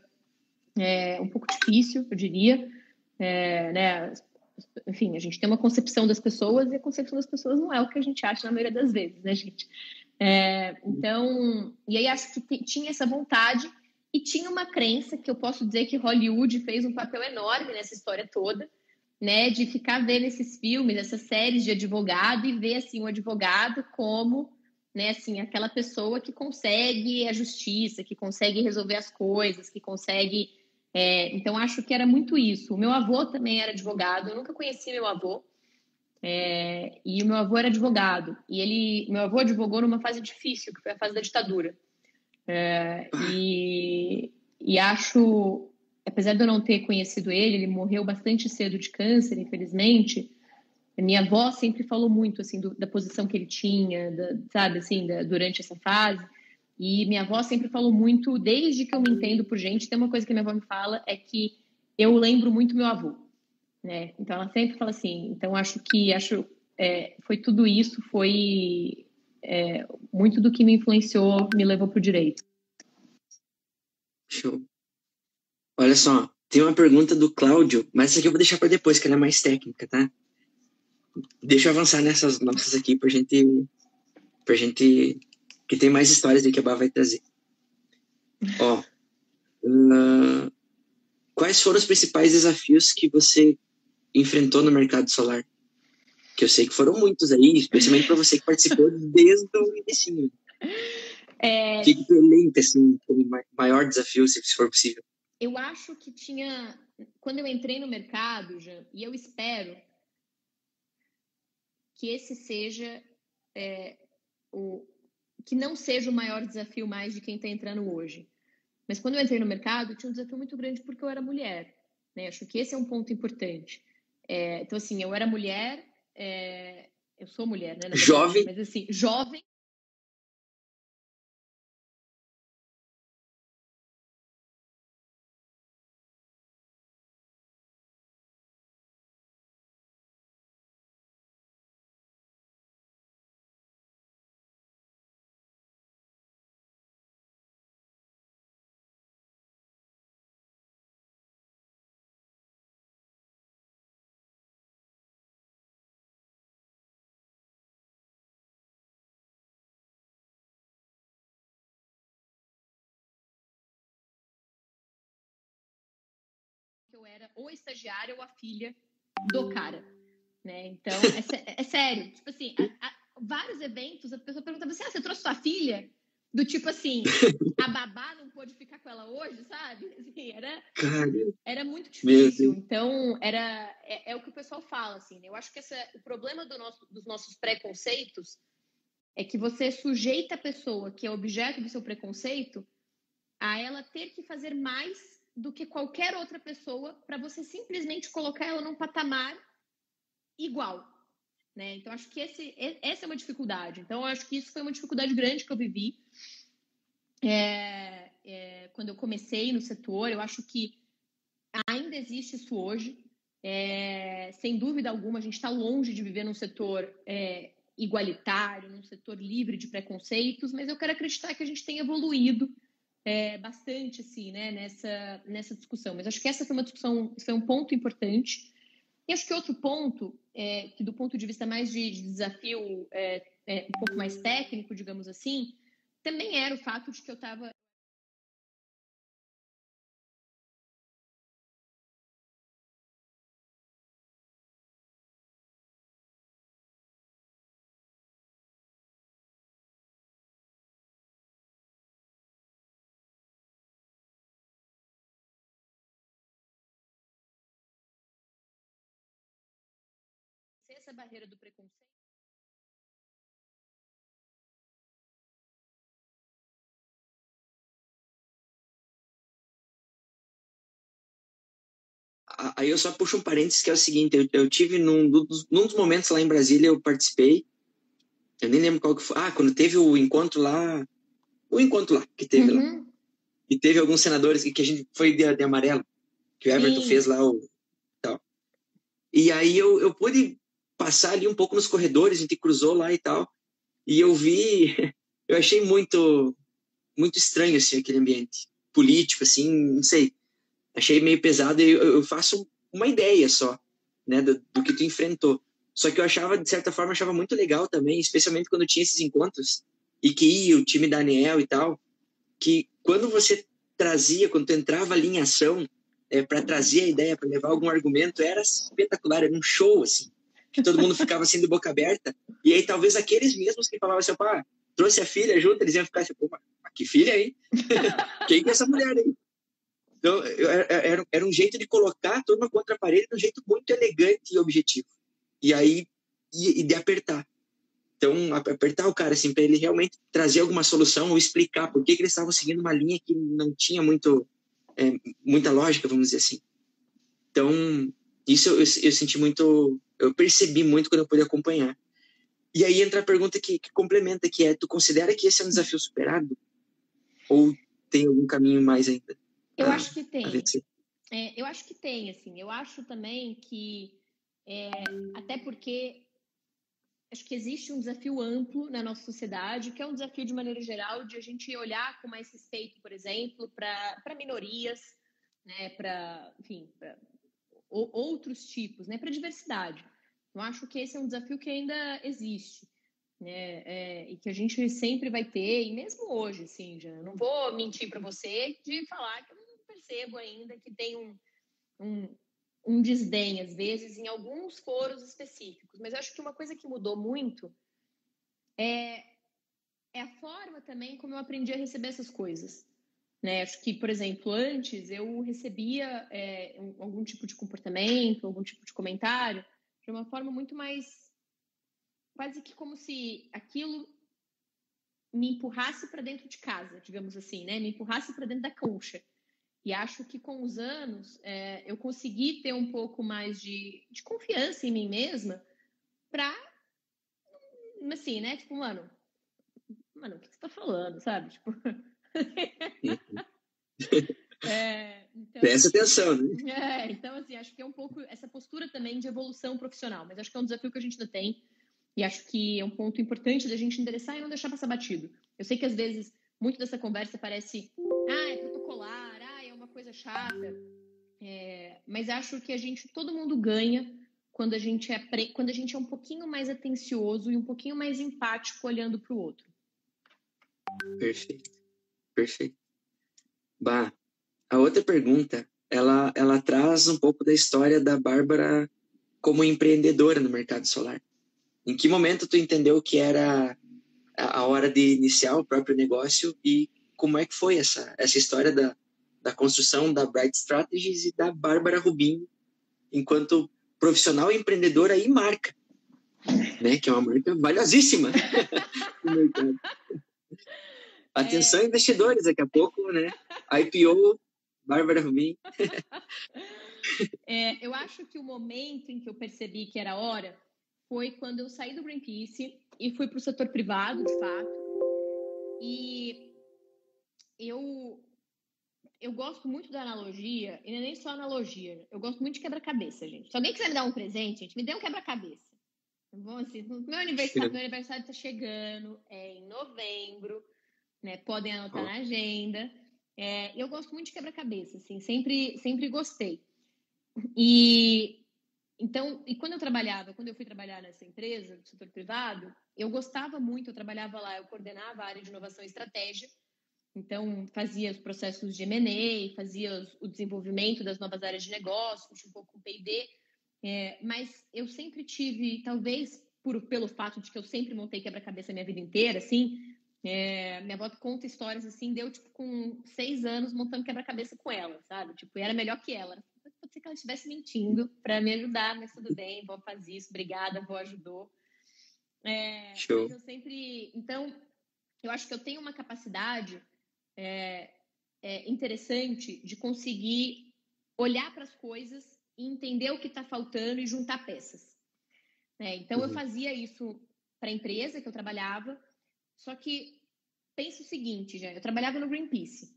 S1: é, um pouco difícil, eu diria. É, né? Enfim, a gente tem uma concepção das pessoas e a concepção das pessoas não é o que a gente acha na maioria das vezes, né, gente? É, então, e aí acho que tinha essa vontade e tinha uma crença que eu posso dizer que Hollywood fez um papel enorme nessa história toda, né, de ficar vendo esses filmes, essas séries de advogado e ver assim o advogado como, né, assim, aquela pessoa que consegue a justiça, que consegue resolver as coisas, que consegue é, então acho que era muito isso. O meu avô também era advogado, eu nunca conheci meu avô. É, e o meu avô era advogado. E ele, meu avô advogou numa fase difícil, que foi a fase da ditadura. É, e, e acho apesar de eu não ter conhecido ele, ele morreu bastante cedo de câncer, infelizmente. A minha avó sempre falou muito assim do, da posição que ele tinha, da, sabe, assim, da, durante essa fase. E minha avó sempre falou muito, desde que eu me entendo por gente, tem uma coisa que minha avó me fala é que eu lembro muito meu avô, né? Então ela sempre fala assim. Então acho que acho é, foi tudo isso, foi é, muito do que me influenciou, me levou para o direito.
S2: Show. Olha só, tem uma pergunta do Cláudio, mas essa aqui eu vou deixar para depois, que ela é mais técnica, tá? Deixa eu avançar nessas nossas aqui pra gente. Pra gente. Que tem mais histórias que a Bá vai trazer. Ó. Uh, quais foram os principais desafios que você enfrentou no mercado solar? Que eu sei que foram muitos aí, especialmente para você que participou desde o início. É... O que, que tu elenca, assim, como maior desafio, se for possível?
S1: Eu acho que tinha. Quando eu entrei no mercado, já, e eu espero que esse seja é, o. que não seja o maior desafio mais de quem está entrando hoje. Mas quando eu entrei no mercado, tinha um desafio muito grande porque eu era mulher. Né? Acho que esse é um ponto importante. É, então, assim, eu era mulher, é, eu sou mulher, né?
S2: Verdade, jovem.
S1: Mas, assim, jovem, era ou estagiária ou a filha do cara, né? Então, é, é sério. Tipo assim, a, a, vários eventos, a pessoa perguntava assim, ah, você trouxe sua filha? Do tipo assim, a babá não pôde ficar com ela hoje, sabe? Assim, era, era muito difícil. Então, era, é, é, o que o pessoal fala, assim. Né? Eu acho que essa, o problema do nosso, dos nossos preconceitos é que você sujeita a pessoa que é objeto do seu preconceito a ela ter que fazer mais do que qualquer outra pessoa para você simplesmente colocar ela num patamar igual. Né? Então, acho que esse, essa é uma dificuldade. Então, acho que isso foi uma dificuldade grande que eu vivi é, é, quando eu comecei no setor. Eu acho que ainda existe isso hoje. É, sem dúvida alguma, a gente está longe de viver num setor é, igualitário, num setor livre de preconceitos, mas eu quero acreditar que a gente tem evoluído é, bastante assim, né, nessa, nessa discussão. Mas acho que essa foi uma discussão, foi um ponto importante. E acho que outro ponto, é, que do ponto de vista mais de, de desafio é, é um pouco mais técnico, digamos assim, também era o fato de que eu estava essa barreira do preconceito.
S2: Aí eu só puxo um parênteses que é o seguinte, eu, eu tive num dos, num dos momentos lá em Brasília, eu participei, eu nem lembro qual que foi, ah, quando teve o encontro lá, o encontro lá que teve uhum. lá, e teve alguns senadores que, que a gente foi de, de amarelo, que o Everton Sim. fez lá o, e aí eu, eu pude passar ali um pouco nos corredores, a gente cruzou lá e tal, e eu vi, eu achei muito, muito estranho, assim, aquele ambiente político, assim, não sei, achei meio pesado e eu, faço uma ideia só, né, do, do, que tu enfrentou. Só que eu achava, de certa forma, achava muito legal também, especialmente quando tinha esses encontros e que ia o time Daniel e tal, que quando você trazia, quando tu entrava ali em ação é, para trazer a ideia, para levar algum argumento, era espetacular, era um show, assim, que todo mundo ficava assim de boca aberta. E aí talvez aqueles mesmos que falavam assim, pá, trouxe a filha junto, eles iam ficar assim, pô, que filha aí? Quem que é essa mulher aí? Então, era, era um jeito de colocar a turma contra a parede de um jeito muito elegante e objetivo. E aí, e, e de apertar. Então, apertar o cara, assim, para ele realmente trazer alguma solução ou explicar por que, que eles estavam seguindo uma linha que não tinha muito, é, muita lógica, vamos dizer assim. Então, isso eu, eu, eu, senti muito, eu percebi muito quando eu pude acompanhar. E aí entra a pergunta que, que complementa, que é, tu considera que esse é um desafio superado? Ou tem algum caminho mais ainda?
S1: Eu ah, acho que tem. É, eu acho que tem, assim. Eu acho também que, é, até porque acho que existe um desafio amplo na nossa sociedade, que é um desafio, de maneira geral, de a gente olhar com mais respeito, por exemplo, para minorias, né, para, enfim, para outros tipos, né, para diversidade. Eu acho que esse é um desafio que ainda existe, né, é, e que a gente sempre vai ter, e mesmo hoje, assim, já não vou mentir para você de falar que eu não percebo ainda que tem um, um um desdém, às vezes, em alguns foros específicos. Mas acho que uma coisa que mudou muito é, é a forma também como eu aprendi a receber essas coisas. Né? Acho que, por exemplo, antes eu recebia é, algum tipo de comportamento, algum tipo de comentário de uma forma muito mais quase que como se aquilo me empurrasse para dentro de casa, digamos assim, né? Me empurrasse para dentro da colcha. E acho que com os anos é, eu consegui ter um pouco mais de, de confiança em mim mesma para, assim, né? Tipo, mano, mano, o que você tá falando, sabe? Tipo.
S2: é, então, Presta atenção,
S1: né? É, então, assim, acho que é um pouco essa postura também de evolução profissional, mas acho que é um desafio que a gente ainda tem. E acho que é um ponto importante da gente endereçar e não deixar passar batido. Eu sei que às vezes muito dessa conversa parece, ah, é protocolar, coisa chata, é, mas acho que a gente, todo mundo ganha quando a gente é quando a gente é um pouquinho mais atencioso e um pouquinho mais empático olhando para o outro.
S2: Perfeito, perfeito. Bah, a outra pergunta, ela, ela traz um pouco da história da Bárbara como empreendedora no mercado solar. Em que momento tu entendeu que era a hora de iniciar o próprio negócio e como é que foi essa, essa história da, da construção da Bright Strategies e da Bárbara Rubinho, enquanto profissional empreendedora e marca, né? Que é uma marca valiosíssima mercado. Atenção, é... investidores, daqui a pouco, né? IPO, Bárbara Rubinho.
S1: é, eu acho que o momento em que eu percebi que era hora foi quando eu saí do Greenpeace e fui para o setor privado, de fato. E eu eu gosto muito da analogia, e não é nem só analogia, eu gosto muito de quebra-cabeça, gente. Se alguém quiser me dar um presente, gente, me dê um quebra-cabeça. Bom, assim, meu aniversário, meu aniversário tá chegando, é em novembro, né? Podem anotar oh. na agenda. É, eu gosto muito de quebra-cabeça, assim, sempre, sempre gostei. E então, e quando eu trabalhava, quando eu fui trabalhar nessa empresa do setor privado, eu gostava muito, eu trabalhava lá, eu coordenava a área de inovação e estratégia. Então, fazia os processos de M&A, fazia o desenvolvimento das novas áreas de negócio, um pouco com P&D, é, mas eu sempre tive, talvez por, pelo fato de que eu sempre montei quebra-cabeça a minha vida inteira, assim, é, minha avó conta histórias assim, deu tipo com seis anos montando quebra-cabeça com ela, sabe? Tipo, era melhor que ela. Pode ser que ela estivesse mentindo para me ajudar, mas tudo bem, vou fazer isso, obrigada, vó ajudou. É, Show. eu sempre. Então, eu acho que eu tenho uma capacidade é, é interessante de conseguir olhar para as coisas e entender o que está faltando e juntar peças. É, então, uhum. eu fazia isso para a empresa que eu trabalhava, só que pensa o seguinte, já, eu trabalhava no Greenpeace.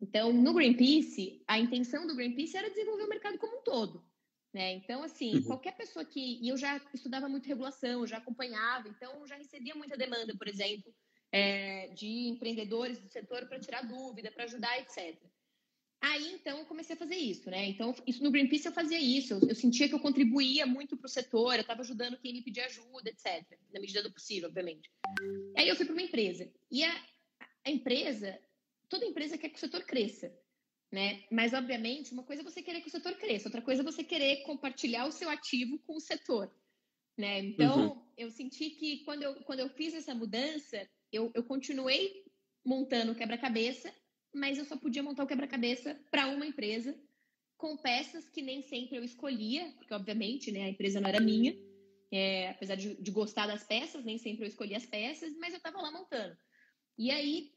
S1: Então, no Greenpeace, a intenção do Greenpeace era desenvolver o mercado como um todo. Né? Então, assim, uhum. qualquer pessoa que. E eu já estudava muito regulação, já acompanhava, então já recebia muita demanda, por exemplo, é, de empreendedores do setor para tirar dúvida, para ajudar, etc. Aí, então, eu comecei a fazer isso, né? Então, isso no Greenpeace eu fazia isso. Eu, eu sentia que eu contribuía muito para o setor, eu estava ajudando quem me pedia ajuda, etc. Na medida do possível, obviamente. Aí eu fui para uma empresa. E a, a empresa, toda empresa quer que o setor cresça, né? Mas, obviamente, uma coisa é você querer que o setor cresça, outra coisa é você querer compartilhar o seu ativo com o setor, né? Então, uhum. eu senti que quando eu, quando eu fiz essa mudança, eu, eu continuei montando quebra-cabeça, mas eu só podia montar o quebra-cabeça para uma empresa com peças que nem sempre eu escolhia, porque obviamente né, a empresa não era minha, é, apesar de, de, gostar das peças, nem sempre eu escolhia as peças, mas eu estava lá montando. E aí,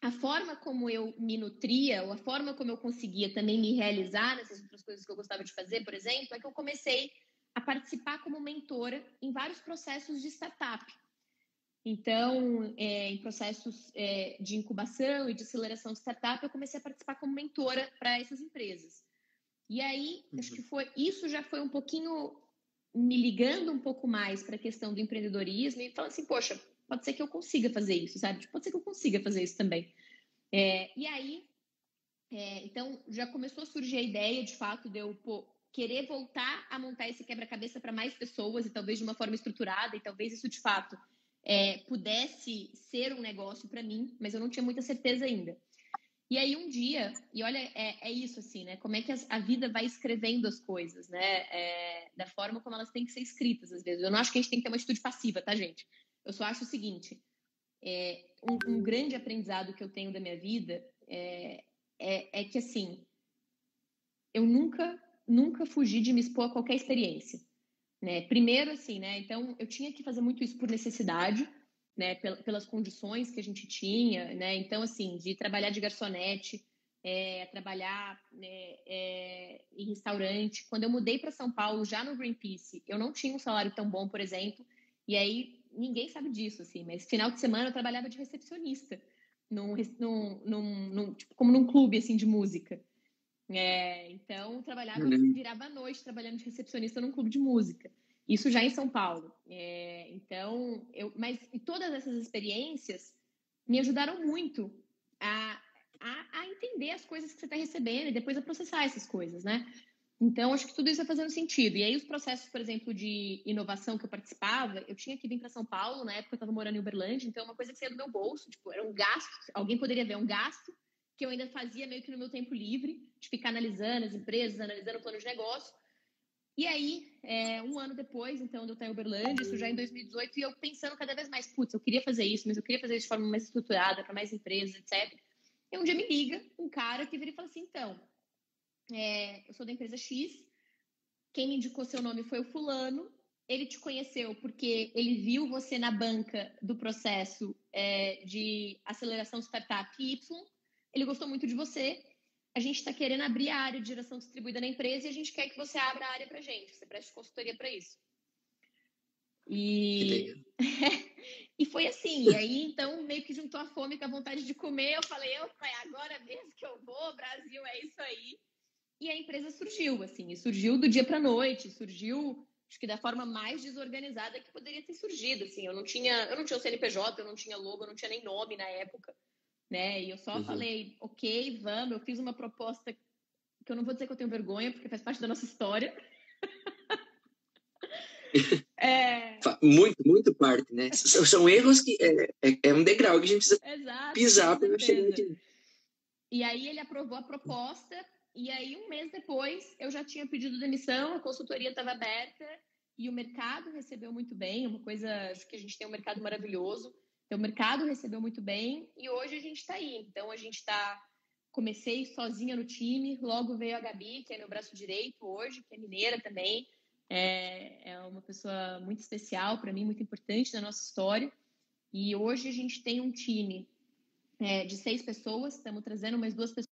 S1: a forma como eu me nutria, ou a forma como eu conseguia também me realizar nessas outras coisas que eu gostava de fazer, por exemplo, é que eu comecei a participar como mentora em vários processos de startup. Então, é, em processos é, de incubação e de aceleração de startup, eu comecei a participar como mentora para essas empresas. E aí, uhum. acho que foi isso já foi um pouquinho me ligando um pouco mais para a questão do empreendedorismo e falando assim, poxa, pode ser que eu consiga fazer isso, sabe? Tipo, pode ser que eu consiga fazer isso também. É, e aí, é, então, já começou a surgir a ideia, de fato, de eu pô, querer voltar a montar esse quebra-cabeça para mais pessoas e talvez de uma forma estruturada e talvez isso, de fato, é, pudesse ser um negócio para mim, mas eu não tinha muita certeza ainda. E aí um dia, e olha, é, é isso assim, né? Como é que a, vida vai escrevendo as coisas, né? É, da forma como elas têm que ser escritas, às vezes. Eu não acho que a gente tem que ter uma atitude passiva, tá, gente? Eu só acho o seguinte: é, um, um, grande aprendizado que eu tenho da minha vida é, é, é que, assim, eu nunca, nunca fugi de me expor a qualquer experiência. Né? Primeiro, assim, né? Então, eu tinha que fazer muito isso por necessidade, né? Pelas condições que a gente tinha, né? Então, assim, de trabalhar de garçonete, é, trabalhar né, é, em restaurante. Quando eu mudei para São Paulo, já no Greenpeace, eu não tinha um salário tão bom, por exemplo. E aí, ninguém sabe disso, assim. Mas final de semana eu trabalhava de recepcionista, num, num, num, num tipo, como num clube, assim, de música. É, então, trabalhava, uhum. virava à noite trabalhando de recepcionista num clube de música. Isso já em São Paulo. É, então, eu, mas e todas essas experiências me ajudaram muito a, a, a entender as coisas que você está recebendo e depois a processar essas coisas, né? Então, acho que tudo isso vai fazendo sentido. E aí, os processos, por exemplo, de inovação que eu participava, eu tinha que vir para São Paulo, na época eu estava morando em Uberlândia, então, é uma coisa que saía do meu bolso, tipo, era um gasto, alguém poderia ver um gasto que eu ainda fazia meio que no meu tempo livre, de ficar analisando as empresas, analisando o plano de negócio. E aí, é, um ano depois, então, eu estar em Uberlândia, isso já em 2018, e eu pensando cada vez mais, putz, eu queria fazer isso, mas eu queria fazer isso de forma mais estruturada, para mais empresas, etc. E um dia me liga um cara que vira e fala assim, então, é, eu sou da empresa X, quem me indicou seu nome foi o fulano, ele te conheceu porque ele viu você na banca do processo é, de aceleração startup Y, ele gostou muito de você. A gente está querendo abrir a área de geração distribuída na empresa e a gente quer que você abra a área para gente. Você preste consultoria para isso. E... e foi assim. E aí, então, meio que juntou a fome com a vontade de comer. Eu falei, opa, é agora mesmo que eu vou. Brasil, é isso aí. E a empresa surgiu, assim. E surgiu do dia para noite. Surgiu, acho que da forma mais desorganizada que poderia ter surgido, assim. Eu não tinha, eu não tinha o CNPJ, eu não tinha logo, eu não tinha nem nome na época né? E eu só uhum. falei, ok, vamos. Eu fiz uma proposta que eu não vou dizer que eu tenho vergonha, porque faz parte da nossa história.
S2: é... Muito, muito parte, né? São erros que é, é, é um degrau que a gente precisa Exato, pisar para chegar aqui.
S1: E aí ele aprovou a proposta, e aí um mês depois eu já tinha pedido demissão, a consultoria estava aberta e o mercado recebeu muito bem, uma coisa, acho que a gente tem um mercado maravilhoso. Então, o mercado recebeu muito bem e hoje a gente está aí. Então, a gente está. Comecei sozinha no time, logo veio a Gabi, que é meu braço direito hoje, que é mineira também. É, é uma pessoa muito especial para mim, muito importante na nossa história. E hoje a gente tem um time é, de seis pessoas, estamos trazendo mais duas pessoas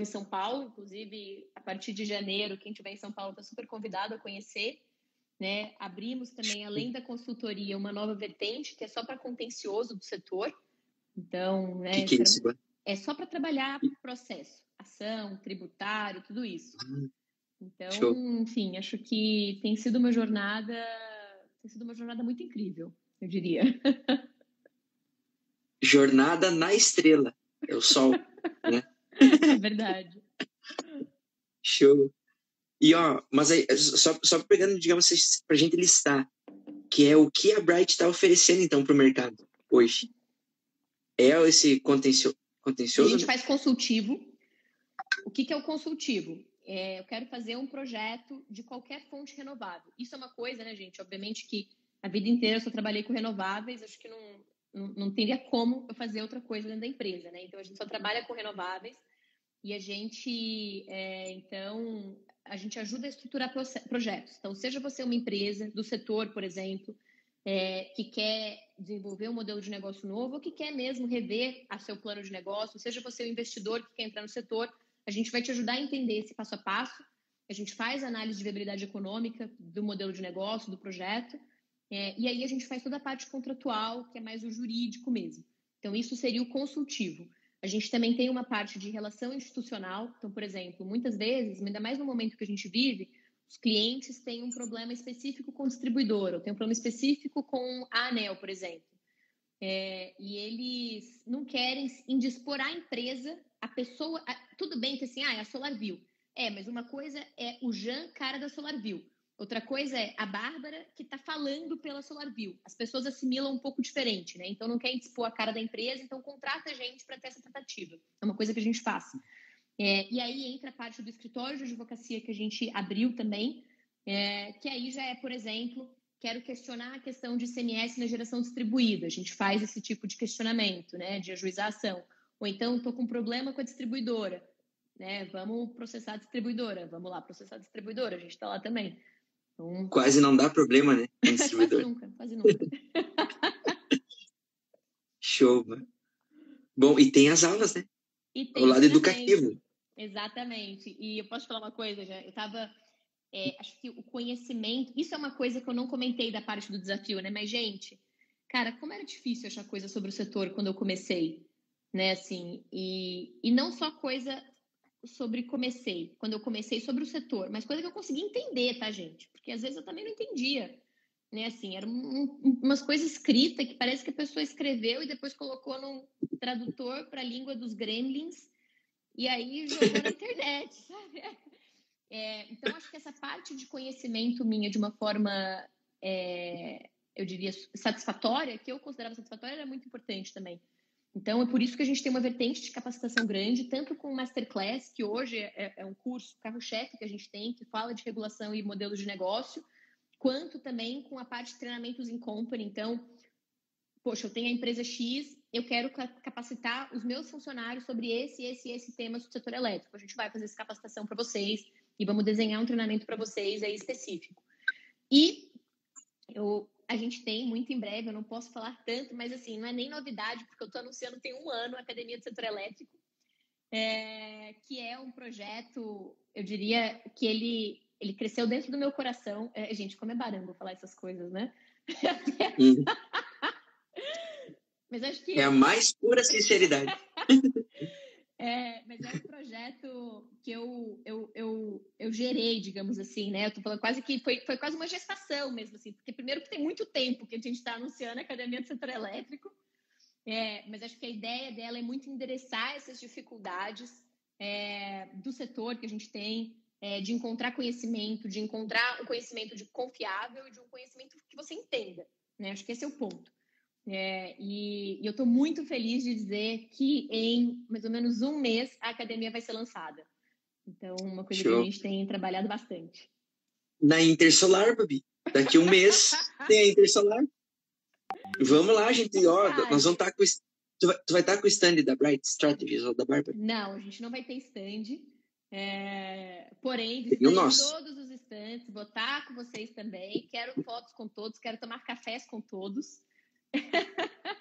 S1: em São Paulo, inclusive a partir de janeiro, quem estiver em São Paulo está super convidado a conhecer. Né? Abrimos também, além da consultoria, uma nova vertente que é só para contencioso do setor. Então, né,
S2: que que é, isso?
S1: é só para trabalhar processo, ação, tributário, tudo isso. Ah, então, Show. enfim, acho que tem sido uma jornada, tem sido uma jornada muito incrível, eu diria.
S2: Jornada na estrela, é o sol, né?
S1: É verdade.
S2: Show. E ó, mas aí, só, só pegando, digamos, para a gente listar, que é o que a Bright está oferecendo então para o mercado hoje. É esse contencio, contencioso?
S1: A gente faz consultivo. O que, que é o consultivo? É, eu quero fazer um projeto de qualquer fonte renovável. Isso é uma coisa, né, gente? Obviamente que a vida inteira eu só trabalhei com renováveis, acho que não, não, não teria como eu fazer outra coisa dentro da empresa, né? Então a gente só trabalha com renováveis e a gente, é, então, a gente ajuda a estruturar projetos. Então, seja você uma empresa do setor, por exemplo, é, que quer desenvolver um modelo de negócio novo ou que quer mesmo rever a seu plano de negócio, seja você um investidor que quer entrar no setor, a gente vai te ajudar a entender esse passo a passo. A gente faz análise de viabilidade econômica do modelo de negócio, do projeto, é, e aí a gente faz toda a parte contratual, que é mais o jurídico mesmo. Então, isso seria o consultivo. A gente também tem uma parte de relação institucional. Então, por exemplo, muitas vezes, ainda mais no momento que a gente vive, os clientes têm um problema específico com o distribuidor, ou tem um problema específico com a ANEL, por exemplo. É, e eles não querem indispor a empresa, a pessoa. A, tudo bem que assim, ah, é a SolarView. É, mas uma coisa é o Jean, cara da SolarView. Outra coisa é a Bárbara que está falando pela SolarView. As pessoas assimilam um pouco diferente, né? Então não quer expor a cara da empresa, então contrata a gente para ter essa tratativa. É uma coisa que a gente faz. É, e aí entra a parte do escritório de advocacia que a gente abriu também, é, que aí já é, por exemplo, quero questionar a questão de ICMS na geração distribuída. A gente faz esse tipo de questionamento, né? De ajuizar a ação. Ou então estou com um problema com a distribuidora. Né, vamos processar a distribuidora, vamos lá processar a distribuidora, a gente está lá também.
S2: Então, quase não dá problema, né?
S1: quase nunca, quase nunca.
S2: Show, mano. Bom, e tem as aulas, né?
S1: o
S2: lado educativo.
S1: Exatamente. E eu posso falar uma coisa, já? Eu estava. É, acho que o conhecimento. Isso é uma coisa que eu não comentei da parte do desafio, né? Mas, gente, cara, como era difícil achar coisa sobre o setor quando eu comecei, né? Assim, e, e não só coisa sobre comecei, quando eu comecei sobre o setor, mas coisa que eu consegui entender, tá, gente? Porque às vezes eu também não entendia. Né, assim, eram um, umas coisas escritas que parece que a pessoa escreveu e depois colocou no tradutor para a língua dos gremlins e aí jogou na internet, sabe? É, então, acho que essa parte de conhecimento minha de uma forma, é, eu diria, satisfatória, que eu considerava satisfatória, era muito importante também. Então, é por isso que a gente tem uma vertente de capacitação grande, tanto com o Masterclass, que hoje é, é um curso carro-chefe que a gente tem, que fala de regulação e modelos de negócio, quanto também com a parte de treinamentos em company. Então, poxa, eu tenho a empresa X, eu quero capacitar os meus funcionários sobre esse, esse, esse tema do setor elétrico. A gente vai fazer essa capacitação para vocês e vamos desenhar um treinamento para vocês aí específico. E eu a gente tem muito em breve, eu não posso falar tanto, mas assim, não é nem novidade, porque eu estou anunciando tem um ano a Academia do Setor Elétrico, é, que é um projeto, eu diria que ele, ele cresceu dentro do meu coração. É, gente, como é barango falar essas coisas, né?
S2: Hum. mas acho que. É a mais pura sinceridade.
S1: É, mas é um projeto que eu, eu, eu, eu gerei, digamos assim, né? Eu tô falando quase que foi, foi quase uma gestação mesmo, assim, porque primeiro que tem muito tempo que a gente está anunciando a Academia do Setor Elétrico, é, mas acho que a ideia dela é muito endereçar essas dificuldades é, do setor que a gente tem, é, de encontrar conhecimento, de encontrar um conhecimento de confiável e de um conhecimento que você entenda, né? Acho que esse é o ponto. É, e, e, eu estou muito feliz de dizer que em mais ou menos um mês a academia vai ser lançada. Então, uma coisa Show. que a gente tem trabalhado bastante.
S2: Na Intersolar, Babi. Daqui um mês tem a Intersolar. Vamos lá, gente. Ó, nós vamos estar tá com. Tu vai, tu vai estar tá com o stand da Bright Strategies ou da Bárbara?
S1: Não, a gente não vai ter stand. É, porém,
S2: visitei
S1: todos os stands, vou estar com vocês também. Quero fotos com todos, quero tomar cafés com todos.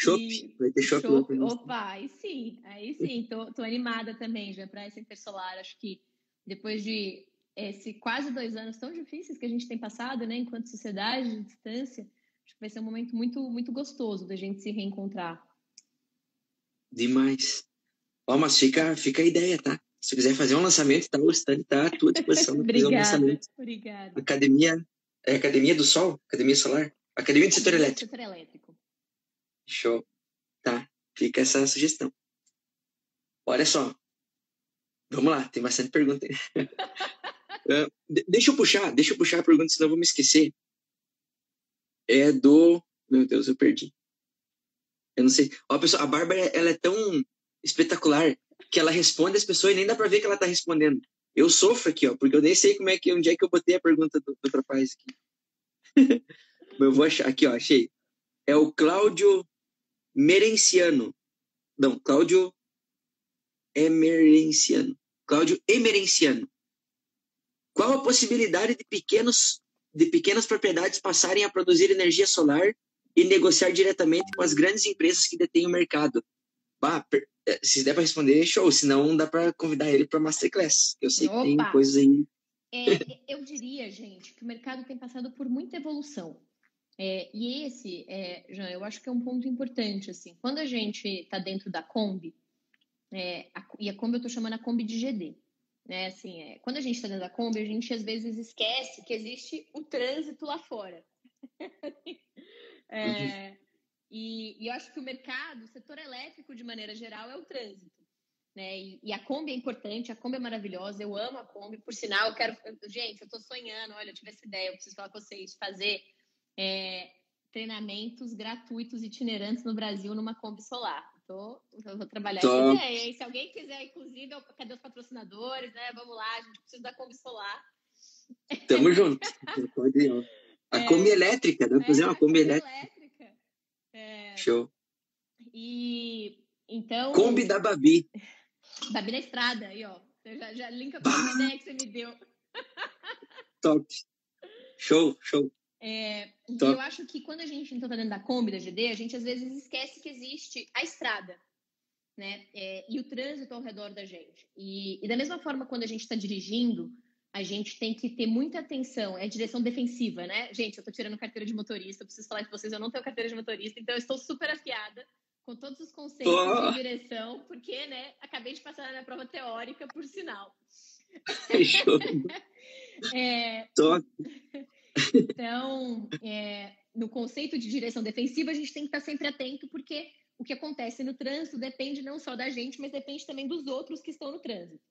S2: Chopp, vai ter chopp.
S1: Opa, aí sim, aí sim, tô, tô animada também já para essa Intersolar. Acho que depois de esse quase dois anos tão difíceis que a gente tem passado, né, enquanto sociedade, de distância, acho que vai ser um momento muito, muito gostoso da gente se reencontrar.
S2: Demais. Ó, mas fica, fica a ideia, tá? Se quiser fazer um lançamento, tá, o stand tá à tua disposição
S1: para fazer um lançamento. Obrigada.
S2: Academia, é Academia do Sol? Academia Solar? Academia do Setor Elétrico.
S1: Setor Elétrico.
S2: Show. Tá, fica essa sugestão. Olha só. Vamos lá, tem bastante pergunta uh, deixa eu puxar, deixa eu puxar a pergunta, senão eu vou me esquecer. É do. Meu Deus, eu perdi. Eu não sei. Ó, pessoal, a Bárbara, ela é tão espetacular que ela responde as pessoas e nem dá para ver que ela tá respondendo. Eu sofro aqui, ó, porque eu nem sei como é que onde é que eu botei a pergunta do, do rapaz aqui. eu vou achar aqui, ó, achei. É o Cláudio Merenciano. Não, Cláudio Emerenciano. Cláudio Emerenciano. Qual a possibilidade de pequenos de pequenas propriedades passarem a produzir energia solar e negociar diretamente com as grandes empresas que detêm o mercado? Bah, é, se der para responder, show. Se não, dá para convidar ele para Masterclass. Eu sei Opa. que tem coisas aí.
S1: É, eu diria, gente, que o mercado tem passado por muita evolução. É, e esse, é, Jean, eu acho que é um ponto importante. Assim, quando a gente está dentro da Kombi, é, a, e a Kombi eu estou chamando a Kombi de GD. Né? Assim, é, quando a gente está dentro da Kombi, a gente às vezes esquece que existe o trânsito lá fora. é. E, e, eu acho que o mercado, o setor elétrico de maneira geral, é o trânsito. Né? E, e, a Kombi é importante, a Kombi é maravilhosa, eu amo a Kombi, por sinal, eu quero. Gente, eu estou sonhando, olha, eu tive essa ideia, eu preciso falar com vocês, fazer é, treinamentos gratuitos itinerantes no Brasil numa Kombi solar. Tô, eu vou trabalhar Top. essa ideia. E se alguém quiser, inclusive, cadê os patrocinadores, né? Vamos lá, a gente precisa da Kombi solar.
S2: Tamo junto. A é, Kombi elétrica, dá pra fazer é, uma Kombi elétrica. É... Show.
S1: E então.
S2: Kombi da Babi.
S1: Babi na estrada, aí, ó. Você já, já linka com a ideia que você me deu.
S2: Top. Show, show.
S1: É, então eu acho que quando a gente está dentro da Kombi, da GD, a gente às vezes esquece que existe a estrada, né? É, e o trânsito ao redor da gente. E, e da mesma forma, quando a gente está dirigindo, a gente tem que ter muita atenção, é direção defensiva, né? Gente, eu estou tirando carteira de motorista, eu preciso falar com vocês, eu não tenho carteira de motorista, então eu estou super afiada com todos os conceitos oh. de direção, porque, né, acabei de passar na minha prova teórica, por sinal. é, então, é, no conceito de direção defensiva, a gente tem que estar sempre atento, porque o que acontece no trânsito depende não só da gente, mas depende também dos outros que estão no trânsito.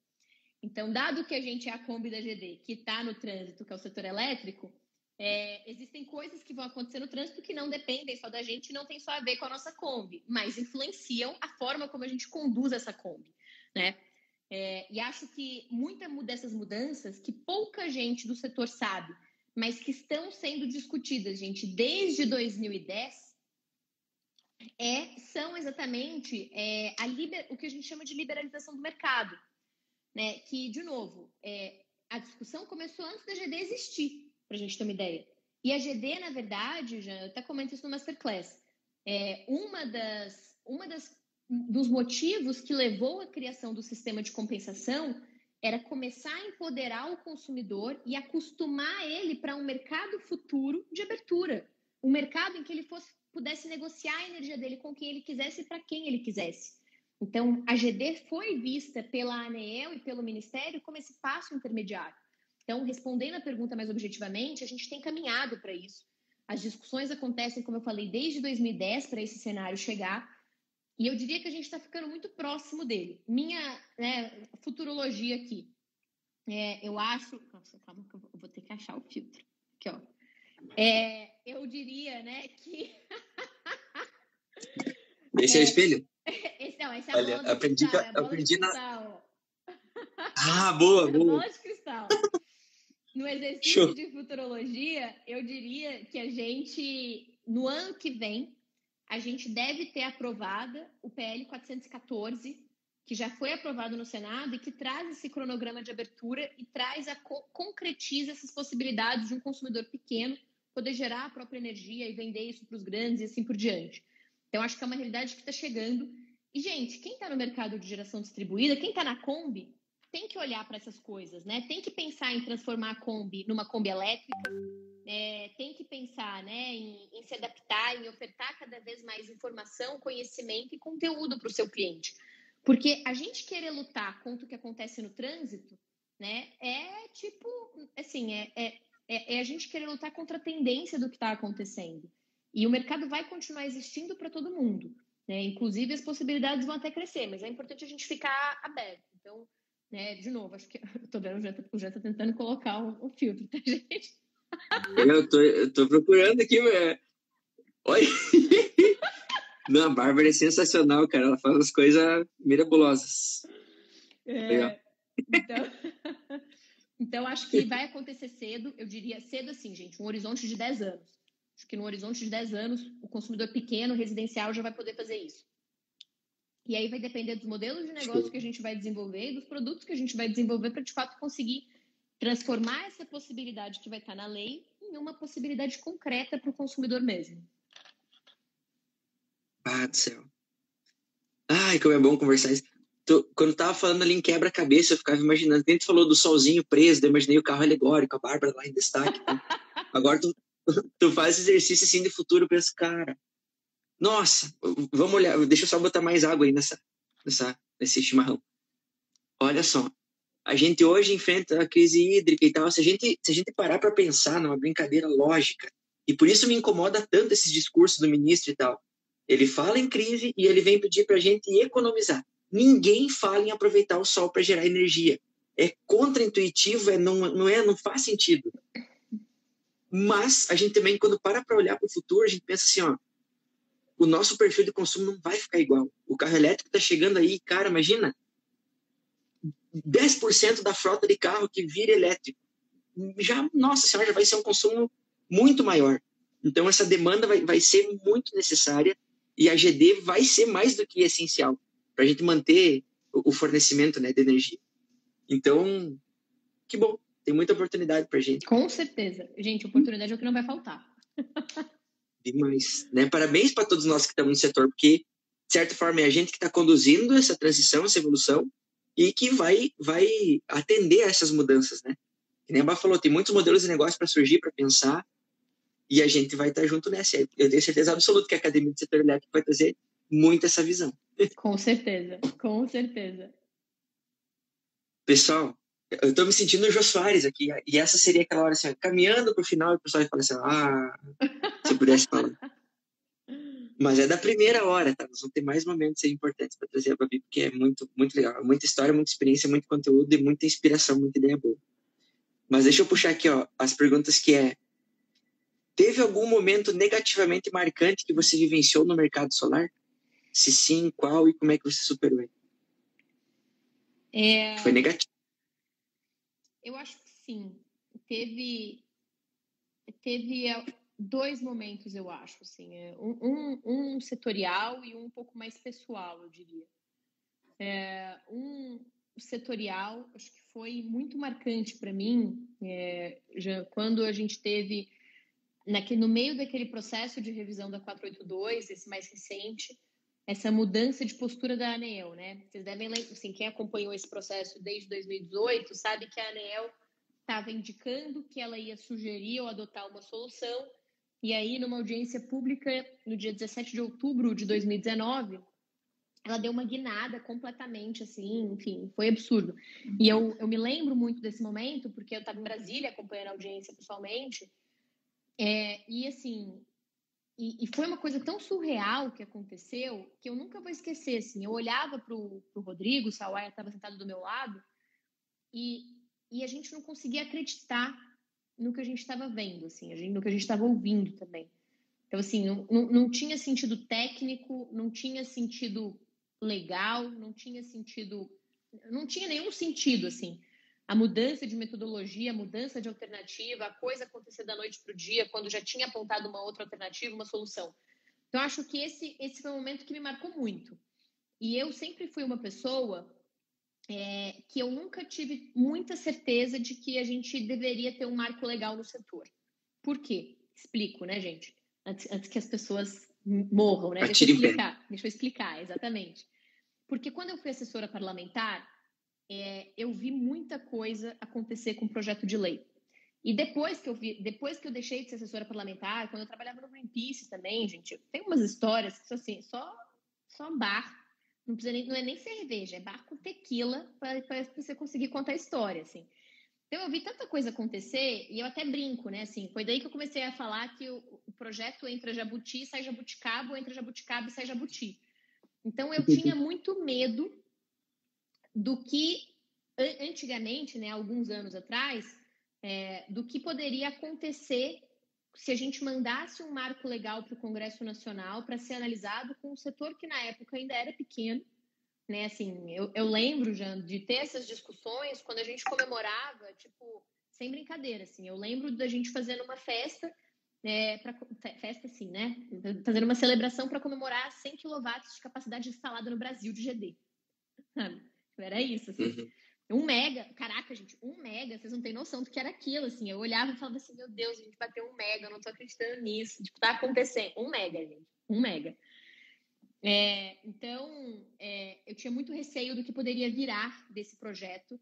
S1: Então, dado que a gente é a Kombi da GD, que está no trânsito, que é o setor elétrico, é, existem coisas que vão acontecer no trânsito que não dependem só da gente, não tem só a ver com a nossa Kombi, mas influenciam a forma como a gente conduz essa Kombi, né? É, e acho que muitas dessas mudanças que pouca gente do setor sabe, mas que estão sendo discutidas, gente, desde 2010, é, são exatamente é, a liber, o que a gente chama de liberalização do mercado né? Que, de novo, é, a discussão começou antes da GD existir, para a gente ter uma ideia. E a GD, na verdade, já, eu até comento isso no Masterclass, é uma das, uma das dos motivos que levou à criação do sistema de compensação era começar a empoderar o consumidor e acostumar ele para um mercado futuro de abertura, um mercado em que ele fosse, pudesse negociar a energia dele com quem ele quisesse e para quem ele quisesse. Então, a GD foi vista pela ANEEL e pelo Ministério como esse passo intermediário. Então, respondendo a pergunta mais objetivamente, a gente tem caminhado para isso. As discussões acontecem, como eu falei, desde 2010 para esse cenário chegar. E eu diria que a gente está ficando muito próximo dele. Minha né, futurologia aqui. É, eu acho. Nossa, calma que eu vou ter que achar o filtro. Aqui, ó. É, eu diria, né, que.
S2: Esse é, é o espelho?
S1: Esse, não, esse é Olha, a
S2: aprendi,
S1: cristal,
S2: é aprendi na. Ah, boa, boa.
S1: bola de cristal. No exercício Show. de futurologia, eu diria que a gente, no ano que vem, a gente deve ter aprovada o PL 414, que já foi aprovado no Senado e que traz esse cronograma de abertura e traz a concretiza essas possibilidades de um consumidor pequeno poder gerar a própria energia e vender isso para os grandes e assim por diante. Então, acho que é uma realidade que está chegando. E, gente, quem está no mercado de geração distribuída, quem está na Kombi, tem que olhar para essas coisas, né? Tem que pensar em transformar a Kombi numa Kombi elétrica, é, tem que pensar né, em, em, se adaptar, em ofertar cada vez mais informação, conhecimento e conteúdo para o seu cliente. Porque a gente querer lutar contra o que acontece no trânsito, né, é tipo, assim, é, é, é, é a gente querer lutar contra a tendência do que está acontecendo. E o mercado vai continuar existindo para todo mundo. Né? Inclusive, as possibilidades vão até crescer, mas é importante a gente ficar aberto. Então, né, de novo, acho que eu tô vendo o Janta, tá tentando colocar um, um, filtro, tá, gente?
S2: Eu tô, eu tô procurando aqui, mas... Olha! Não, a Bárbara é sensacional, cara. Ela faz as coisas mirabolosas.
S1: É, então, então, acho que vai acontecer cedo. Eu diria cedo assim, gente, um horizonte de 10 anos. Acho que no horizonte de 10 anos, o consumidor pequeno, residencial, já vai poder fazer isso. E aí vai depender dos modelos de negócio que a gente vai desenvolver e dos produtos que a gente vai desenvolver para, de fato, conseguir transformar essa possibilidade que vai estar na lei em uma possibilidade concreta para o consumidor mesmo.
S2: Ah, do céu. Ai, como é bom conversar isso. Tô, quando tava falando ali em quebra-cabeça, eu ficava imaginando. Tu falou do solzinho preso, eu imaginei o carro alegórico, a Bárbara lá em destaque. Né? Agora tu, tu faz exercício assim de futuro, pensa, cara, nossa, vamos olhar, deixa eu só botar mais água aí nessa, nessa, nesse chimarrão. Olha só, a gente hoje enfrenta a crise hídrica e tal. Se a gente, se a gente parar para pensar numa brincadeira lógica, e por isso me incomoda tanto esses discursos do ministro e tal. Ele fala em crise e ele vem pedir para a gente economizar. Ninguém fala em aproveitar o sol para gerar energia. É contraintuitivo, é, não, não, é, não faz sentido. Mas a gente também, quando para para olhar para o futuro, a gente pensa assim, ó, o nosso perfil de consumo não vai ficar igual. O carro elétrico está chegando aí, cara, imagina, 10% da frota de carro que vira elétrico. Já, nossa senhora, já vai ser um consumo muito maior. Então, essa demanda vai, vai ser muito necessária e a GD vai ser mais do que essencial para a gente manter o, o fornecimento né, de energia. Então, que bom, tem muita oportunidade para a gente.
S1: Com certeza. Gente, oportunidade é o que não vai faltar.
S2: Demais. Né? Parabéns para todos nós que estamos no setor, porque, de certa forma, é a gente que está conduzindo essa transição, essa evolução, e que vai, vai atender a essas mudanças, né? Que nem a Bá falou, tem muitos modelos de negócio para surgir, para pensar, e a gente vai estar tá junto nessa. Eu tenho certeza absoluta que a Academia do Setor Elétrico vai trazer muito essa visão.
S1: Com certeza, com certeza.
S2: Pessoal, eu estou me sentindo o Jô Soares aqui, e essa seria aquela hora assim, caminhando para o final, e o pessoal vai falar assim, ah, se pudesse falar. Mas é da primeira hora, tá? Nós vamos ter mais momentos importantes para trazer a Babi, porque é muito, muito legal. Muita história, muita experiência, muito conteúdo e muita inspiração, muita ideia boa. Mas deixa eu puxar aqui, ó, as perguntas que é Teve algum momento negativamente marcante que você vivenciou no mercado solar? Se sim, qual e como é que você superou ele?
S1: É...
S2: Foi negativo?
S1: Eu acho que sim. Teve, teve é, dois momentos, eu acho, assim, é, um, um, setorial e um, um pouco mais pessoal, eu diria. É, um setorial, acho que foi muito marcante para mim, é, já, quando a gente teve naquele, no meio daquele processo de revisão da 482, esse mais recente, essa mudança de postura da ANEEL, né? Vocês devem lembrar, assim, quem acompanhou esse processo desde 2018 sabe que a ANEEL estava indicando que ela ia sugerir ou adotar uma solução, e aí, numa audiência pública, no dia 17 de outubro de 2019, ela deu uma guinada completamente, assim, enfim, foi absurdo. E eu, eu me lembro muito desse momento, porque eu estava em Brasília acompanhando a audiência pessoalmente, é, e assim, e, e, foi uma coisa tão surreal que aconteceu que eu nunca vou esquecer. Assim, eu olhava para o Rodrigo, o Sawaia estava sentado do meu lado, e, e a gente não conseguia acreditar no que a gente estava vendo, assim, gente, no que a gente estava ouvindo também. Então, assim, não, não, não tinha sentido técnico, não tinha sentido legal, não tinha sentido. Não tinha nenhum sentido, assim a mudança de metodologia, a mudança de alternativa, a coisa acontecer da noite para o dia, quando já tinha apontado uma outra alternativa, uma solução. Então, acho que esse, esse foi um momento que me marcou muito. E eu sempre fui uma pessoa é, que eu nunca tive muita certeza de que a gente deveria ter um marco legal no setor. Por quê? explico, né, gente? Antes, antes que as pessoas morram, né? Deixa eu explicar. Deixa eu explicar, exatamente. Porque quando eu fui assessora parlamentar, é, eu vi muita coisa acontecer com o projeto de lei. E depois que eu vi, depois que eu deixei de ser assessora parlamentar, quando eu trabalhava no Greenpeace também, gente, tem umas histórias que assim, só só bar, não precisa nem, não é nem cerveja, é bar com tequila para você conseguir contar a história, assim. Então eu vi tanta coisa acontecer e eu até brinco, né? Assim, foi daí que eu comecei a falar que o, o projeto entra jabuti, sai jabuticaba, entra jabuticaba e sai jabuti. Então eu tinha muito medo do que antigamente, né, alguns anos atrás, é, do que poderia acontecer se a gente mandasse um marco legal para o Congresso Nacional para ser analisado com um setor que na época ainda era pequeno né? Assim, eu, eu lembro, já de ter essas discussões quando a gente comemorava, tipo, sem brincadeira, assim. Eu lembro da gente fazendo uma festa, é, pra, festa assim, né? Fazendo uma celebração para comemorar 100 kW de capacidade instalada no Brasil de GD. Era isso, assim. Uhum. Um mega, caraca, gente, um mega, vocês não têm noção do que era aquilo, assim. Eu olhava e falava assim, meu Deus, a gente bateu um mega, eu não tô acreditando nisso. Tipo, tá acontecendo. Um mega, gente. Um mega. É, então, é, eu tinha muito receio do que poderia virar desse projeto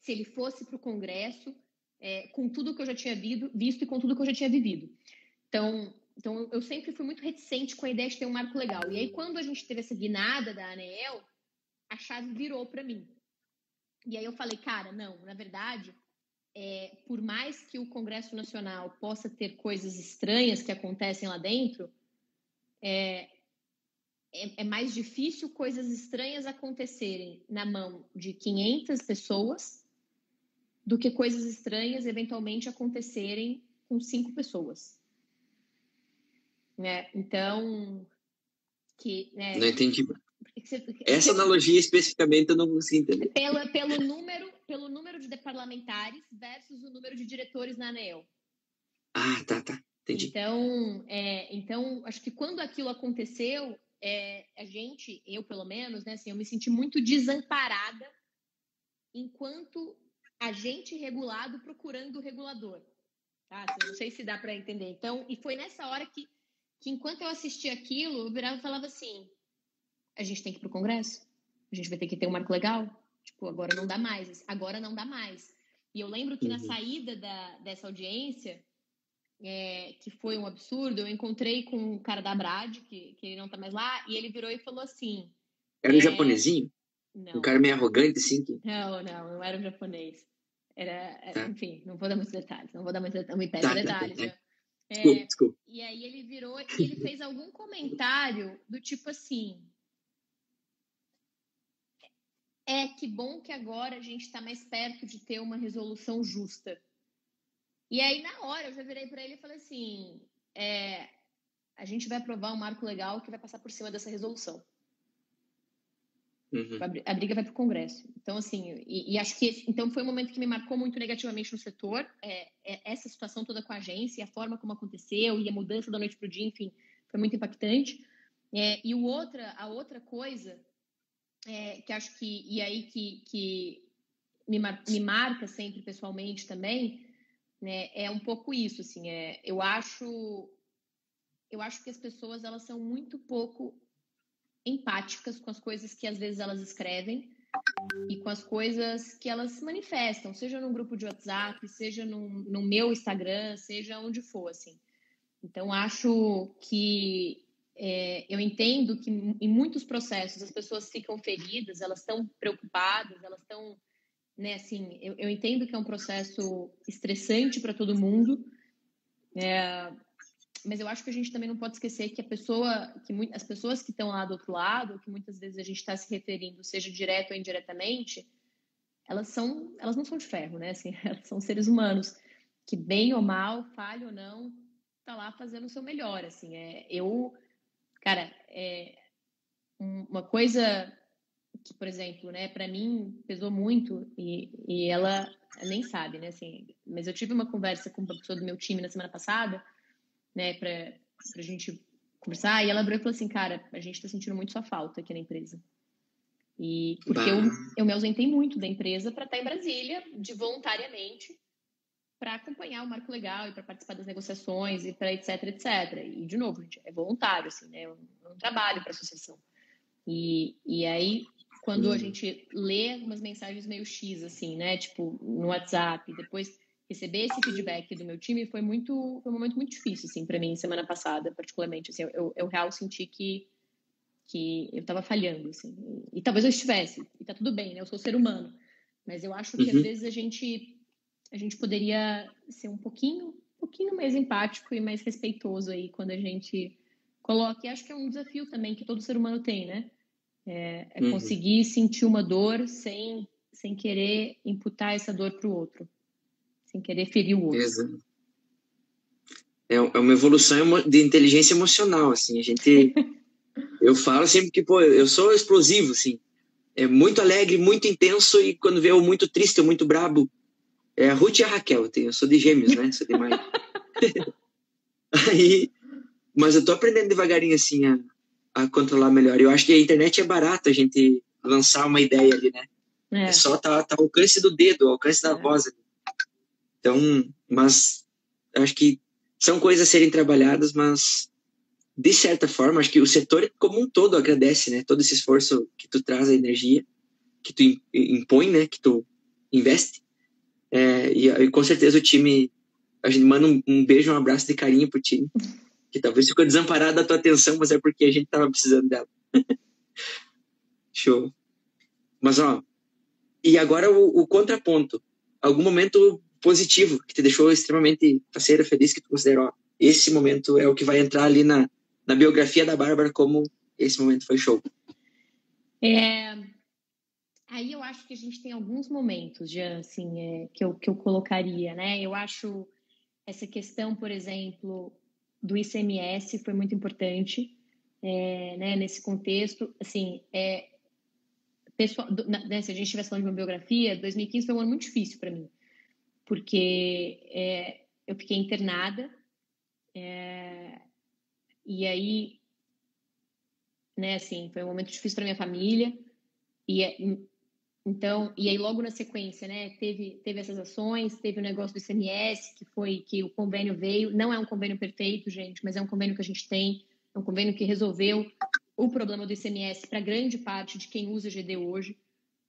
S1: se ele fosse para o Congresso, é, com tudo que eu já tinha visto, visto e com tudo que eu já tinha vivido. Então, então, eu sempre fui muito reticente com a ideia de ter um marco legal. E aí, quando a gente teve essa guinada da ANEEL, a chave virou para mim. E aí eu falei, cara, não, na verdade, é, por mais que o Congresso Nacional possa ter coisas estranhas que acontecem lá dentro, é, é, é mais difícil coisas estranhas acontecerem na mão de 500 pessoas do que coisas estranhas eventualmente acontecerem com cinco pessoas. Né? Então, que,
S2: né, não entendi. Você, Essa analogia especificamente eu não consigo entender.
S1: Pelo, pelo, número, pelo número de parlamentares versus o número de diretores na ANEL.
S2: Ah, tá, tá. Entendi.
S1: Então, é, então, acho que quando aquilo aconteceu, é, a gente, eu pelo menos, né, assim, eu me senti muito desamparada enquanto agente regulado procurando o regulador. Tá? Assim, não sei se dá para entender. Então, e foi nessa hora que, que enquanto eu assistia aquilo, eu virava e falava assim: a gente tem que ir para o Congresso, a gente vai ter que ter um marco legal. Tipo, agora não dá mais, agora não dá mais. E eu lembro que uhum. na saída da, dessa audiência, é, que foi um absurdo, eu encontrei com o cara da Brad, que, que ele não tá mais lá, e ele virou e falou assim.
S2: Era um é... japonesinho? Não. Um cara meio arrogante, assim? Que...
S1: Não, não, não era um japonês. Era, tá. enfim, não vou dar muitos detalhes, não vou dar muitos detalhes, me pede tá, detalhes. Tá, tá, é, desculpa, desculpa. E aí ele virou e ele fez algum comentário do tipo assim. É que bom que agora a gente está mais perto de ter uma resolução justa. E aí, na hora, eu já virei para ele e falei assim: é, a gente vai aprovar um marco legal que vai passar por cima dessa resolução. Uhum. A briga vai para o Congresso. Então, assim, e, e, acho que esse, então foi um momento que me marcou muito negativamente no setor, é, é, essa situação toda com a agência, a forma como aconteceu e a mudança da noite para o dia, enfim, foi muito impactante. É, e o outra, a outra coisa é, que acho que, e aí que, que me, me marca sempre pessoalmente também, né, é um pouco isso, assim, é, eu acho eu acho que as pessoas elas são muito pouco empáticas com as coisas que às vezes elas escrevem e com as coisas que elas manifestam, seja num grupo de WhatsApp, seja no, no meu Instagram, seja onde for, assim. Então, acho que é, eu entendo que em muitos processos as pessoas ficam feridas, elas estão preocupadas, elas estão né? Assim, eu, eu entendo que é um processo estressante para todo mundo, é, mas eu acho que a gente também não pode esquecer que a pessoa, que as pessoas que estão lá do outro lado, que muitas vezes a gente está se referindo, seja direto ou indiretamente, elas são, elas não são de ferro, né? Assim, elas são seres humanos que bem ou mal, falhe ou não, tá lá fazendo o seu melhor, assim. É, eu, cara, é, uma coisa que, por exemplo, né, para mim pesou muito e, e ela nem sabe, né, assim, mas eu tive uma conversa com uma pessoa do meu time na semana passada, né, para a gente conversar e ela abriu e falou assim, cara, a gente está sentindo muito sua falta aqui na empresa. E porque eu, eu me ausentei muito da empresa para estar em Brasília, de voluntariamente, para acompanhar o marco legal e para participar das negociações e para etc, etc. E, de novo, gente, é voluntário, assim, né? É um, é trabalho para a associação. E, e aí, quando a gente lê umas mensagens meio X, assim, né? Tipo, no WhatsApp, depois receber esse feedback do meu time foi muito foi um momento muito difícil assim para mim semana passada particularmente assim eu, eu real senti que que eu estava falhando assim e, e, talvez eu estivesse e tá tudo bem né eu sou ser humano mas eu acho que uhum. às vezes a gente a gente poderia ser um pouquinho um pouquinho mais empático e mais respeitoso aí quando a gente coloca e acho que é um desafio também que todo ser humano tem né é, é uhum. conseguir sentir uma dor sem sem querer imputar essa dor para o outro sem querer ferir o outro. Exato.
S2: É, é uma evolução de inteligência emocional, assim, a gente... eu falo sempre que, pô, eu sou explosivo, assim, é muito alegre, muito intenso, e quando vê eu muito triste, ou muito brabo, é a Ruth e a Raquel, eu sou de gêmeos, né, sou de mais... Aí, mas eu tô aprendendo devagarinho, assim, a, a controlar melhor. Eu acho que a internet é barata a gente lançar uma ideia ali, né? É, é só tá, tá ao alcance do dedo, ao alcance da é. voz ali. Então, mas acho que são coisas a serem trabalhadas, mas de certa forma, acho que o setor como um todo agradece, né? Todo esse esforço que tu traz a energia, que tu impõe, né? Que tu investe. É, e, e, com certeza o time, a gente manda um, um, beijo, um abraço de carinho pro time, que talvez ficou desamparado da tua atenção, mas é porque a gente tava precisando dela. Show. Mas, ó, e agora o, o contraponto. Algum momento positivo, que te deixou extremamente parceira, feliz, que tu considerou, esse momento é o que vai entrar ali na, na biografia da Bárbara como esse momento foi show?
S1: É, aí eu acho que a gente tem alguns momentos, já assim, é, que, eu, que eu colocaria, né? Eu acho essa questão, por exemplo, do ICMS foi muito importante, é, né, nesse contexto, assim, é, pessoal, né, se a gente estivesse falando de uma biografia, 2015 foi um ano muito difícil para mim, porque é, eu fiquei internada é, e aí, né, assim, foi um momento difícil para minha família e é, então e aí logo na sequência, né, teve teve essas ações, teve o negócio do ICMS que foi que o convênio veio, não é um convênio perfeito, gente, mas é um convênio que a gente tem, é um convênio que resolveu o problema do ICMS para grande parte de quem usa GD hoje.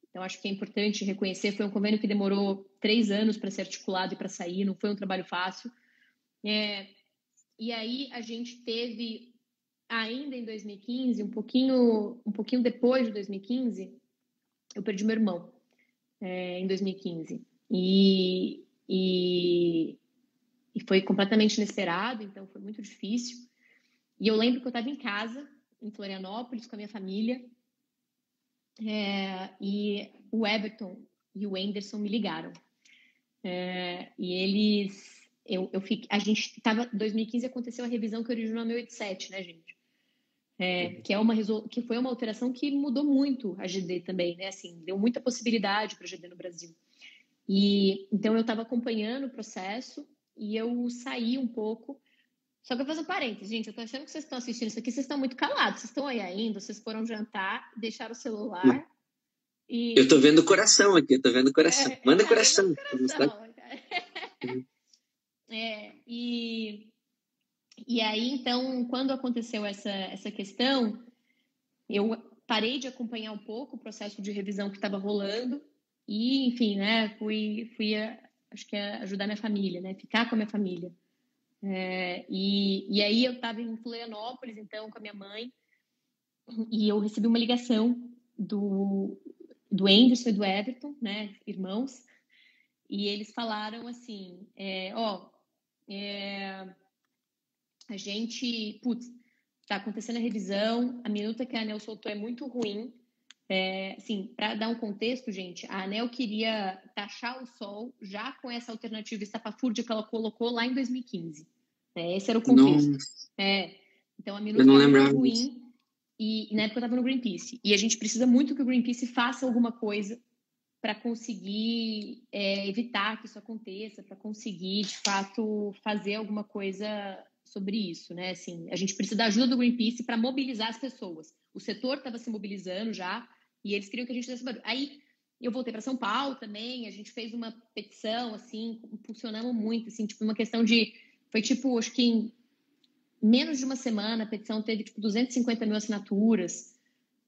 S1: Então, acho que é importante reconhecer. Foi um convênio que demorou três anos para ser articulado e para sair, não foi um trabalho fácil. É, e aí, a gente teve, ainda em 2015, um pouquinho, um pouquinho depois de 2015, eu perdi meu irmão é, em 2015. E, e, e foi completamente inesperado, então foi muito difícil. E eu lembro que eu estava em casa, em Florianópolis, com a minha família, é, e o Everton e o Anderson me ligaram. É, e eles, eu, eu fiquei, a gente estava, 2015 aconteceu a revisão que originou a 1087, né, gente? É, uhum. que é uma que foi uma alteração que mudou muito a GD também, né? Assim, deu muita possibilidade para a GD no Brasil. E então eu estava acompanhando o processo e eu saí um pouco só que eu fazer um parênteses, gente. Eu tô achando que vocês estão assistindo isso aqui, vocês estão muito calados. Vocês estão aí ainda, vocês foram jantar, deixaram o celular.
S2: E... Eu tô vendo o coração aqui, eu tô vendo o coração. É, Manda é, coração. coração
S1: é, e, e aí, então, quando aconteceu essa, essa questão, eu parei de acompanhar um pouco o processo de revisão que estava rolando e, enfim, né, fui, fui acho que ajudar minha família, né, ficar com a minha família. É, e, e aí eu estava em Florianópolis, então, com a minha mãe, e eu recebi uma ligação do, do Anderson e do Everton, né, irmãos, e eles falaram assim, é, ó, é, a gente, putz, tá acontecendo a revisão, a minuta que a ANEL soltou é muito ruim, é, assim, para dar um contexto, gente, a ANEL queria taxar o sol já com essa alternativa estapafúrdia que ela colocou lá em 2015. Né? Esse era o contexto. É, então a minuta era ruim e na época eu estava no Greenpeace. E a gente precisa muito que o Greenpeace faça alguma coisa para conseguir é, evitar que isso aconteça, para conseguir, de fato, fazer alguma coisa sobre isso, né? Assim, a gente precisa da ajuda do Greenpeace para mobilizar as pessoas. O setor estava se mobilizando já, e eles queriam que a gente fizesse barulho. Aí eu voltei para São Paulo também, a gente fez uma petição, assim, impulsionamos muito, assim, tipo, uma questão de. Foi tipo, acho que em menos de uma semana a petição teve tipo 250 mil assinaturas,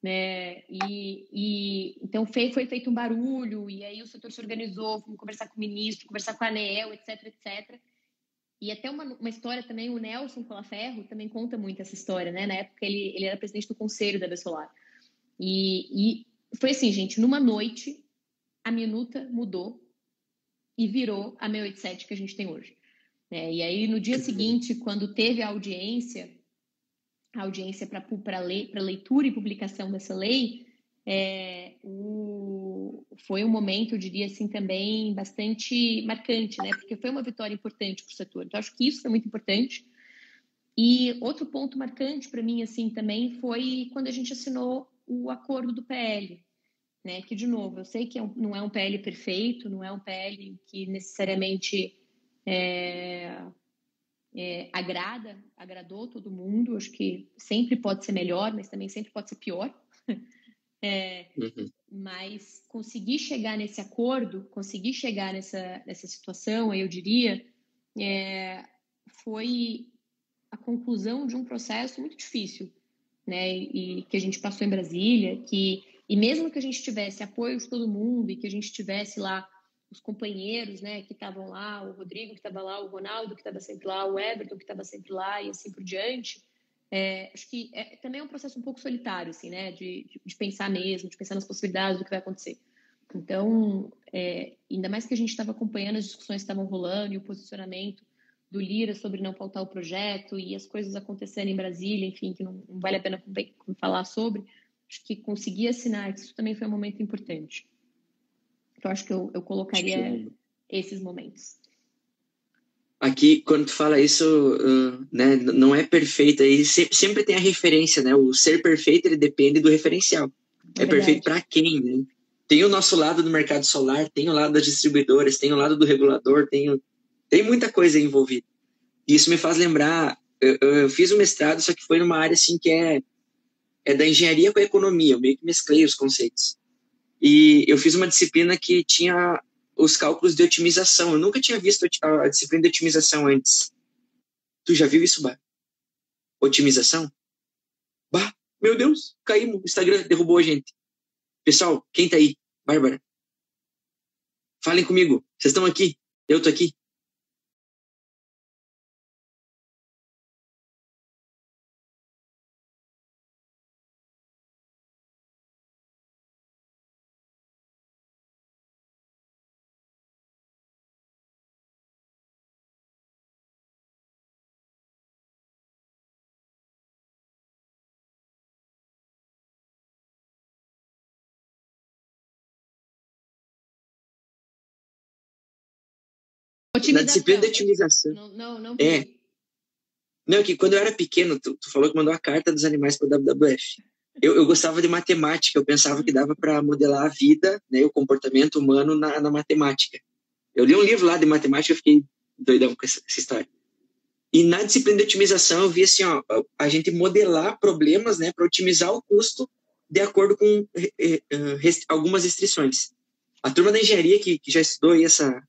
S1: né? E, e então foi, foi feito um barulho, e aí o setor se organizou, fomos conversar com o ministro, conversar com a ANEEL, etc, etc. E até uma, uma história também, o Nelson Colaferro também conta muito essa história, né? Na época ele, ele era presidente do conselho da Bessolar. E, e foi assim, gente, numa noite, a minuta mudou e virou a 687 que a gente tem hoje. É, e aí, no dia seguinte, quando teve a audiência, a audiência para lei, leitura e publicação dessa lei, é, o, foi um momento, eu diria assim, também bastante marcante, né? Porque foi uma vitória importante para o setor. Então, acho que isso foi muito importante. E outro ponto marcante para mim, assim, também foi quando a gente assinou o acordo do PL, né? Que, de novo, eu sei que é não é um PL perfeito, não é um PL que necessariamente é, é, agrada, agradou todo mundo. Acho que sempre pode ser melhor, mas também sempre pode ser pior. É, uhum. Mas conseguir chegar nesse acordo, conseguir chegar nessa, nessa situação, eu diria, é, foi a conclusão de um processo muito difícil, né? E que a gente passou em Brasília, que e mesmo que a gente tivesse apoio de todo mundo e que a gente tivesse lá os companheiros, né, que estavam lá, o Rodrigo que estava lá, o Ronaldo que estava sempre lá, o Everton que estava sempre lá e assim por diante. É, acho que é, também é um processo um pouco solitário, assim, né, de, de, de, pensar mesmo, de pensar nas possibilidades do que vai acontecer. Então, é, ainda mais que a gente estava acompanhando as discussões que estavam rolando e o posicionamento do Lira sobre não faltar o projeto e as coisas acontecendo em Brasília, enfim, que não, não vale a pena falar sobre. Acho que conseguir assinar, isso também foi um momento importante. Então, acho que eu, eu colocaria esses momentos.
S2: Aqui, quando tu fala isso, uh, né, não é perfeito, aí sempre, sempre, tem a referência, né? O ser perfeito, ele depende do referencial. É, é perfeito para quem, né? Tem o nosso lado do mercado solar, tem o lado das distribuidoras, tem o lado do regulador, tem, o, tem muita coisa envolvida. Isso me faz lembrar, eu, eu fiz um mestrado, só que foi numa área assim que é, é da engenharia com a economia, eu meio que mesclei os conceitos. E eu fiz uma disciplina que tinha os cálculos de otimização. Eu nunca tinha visto a disciplina de otimização antes. Tu já viu isso, Bah? Otimização? Bah, meu Deus, caímos. O Instagram derrubou a gente. Pessoal, quem tá aí? Bárbara. Falem comigo. Vocês estão aqui? Eu tô aqui. Na disciplina de otimização. Não, não, não. É. Não, que quando eu era pequeno, tu, tu falou que mandou a carta dos animais para o WWF. Eu, eu, gostava de matemática, eu pensava que dava para modelar a vida, né, o comportamento humano na, na, matemática. Eu li um livro lá de matemática, eu fiquei doidão com essa, essa, história. E na disciplina de otimização eu vi assim, ó, a gente modelar problemas, né, para otimizar o custo de acordo com rest, algumas restrições. A turma da engenharia que, que já estudou essa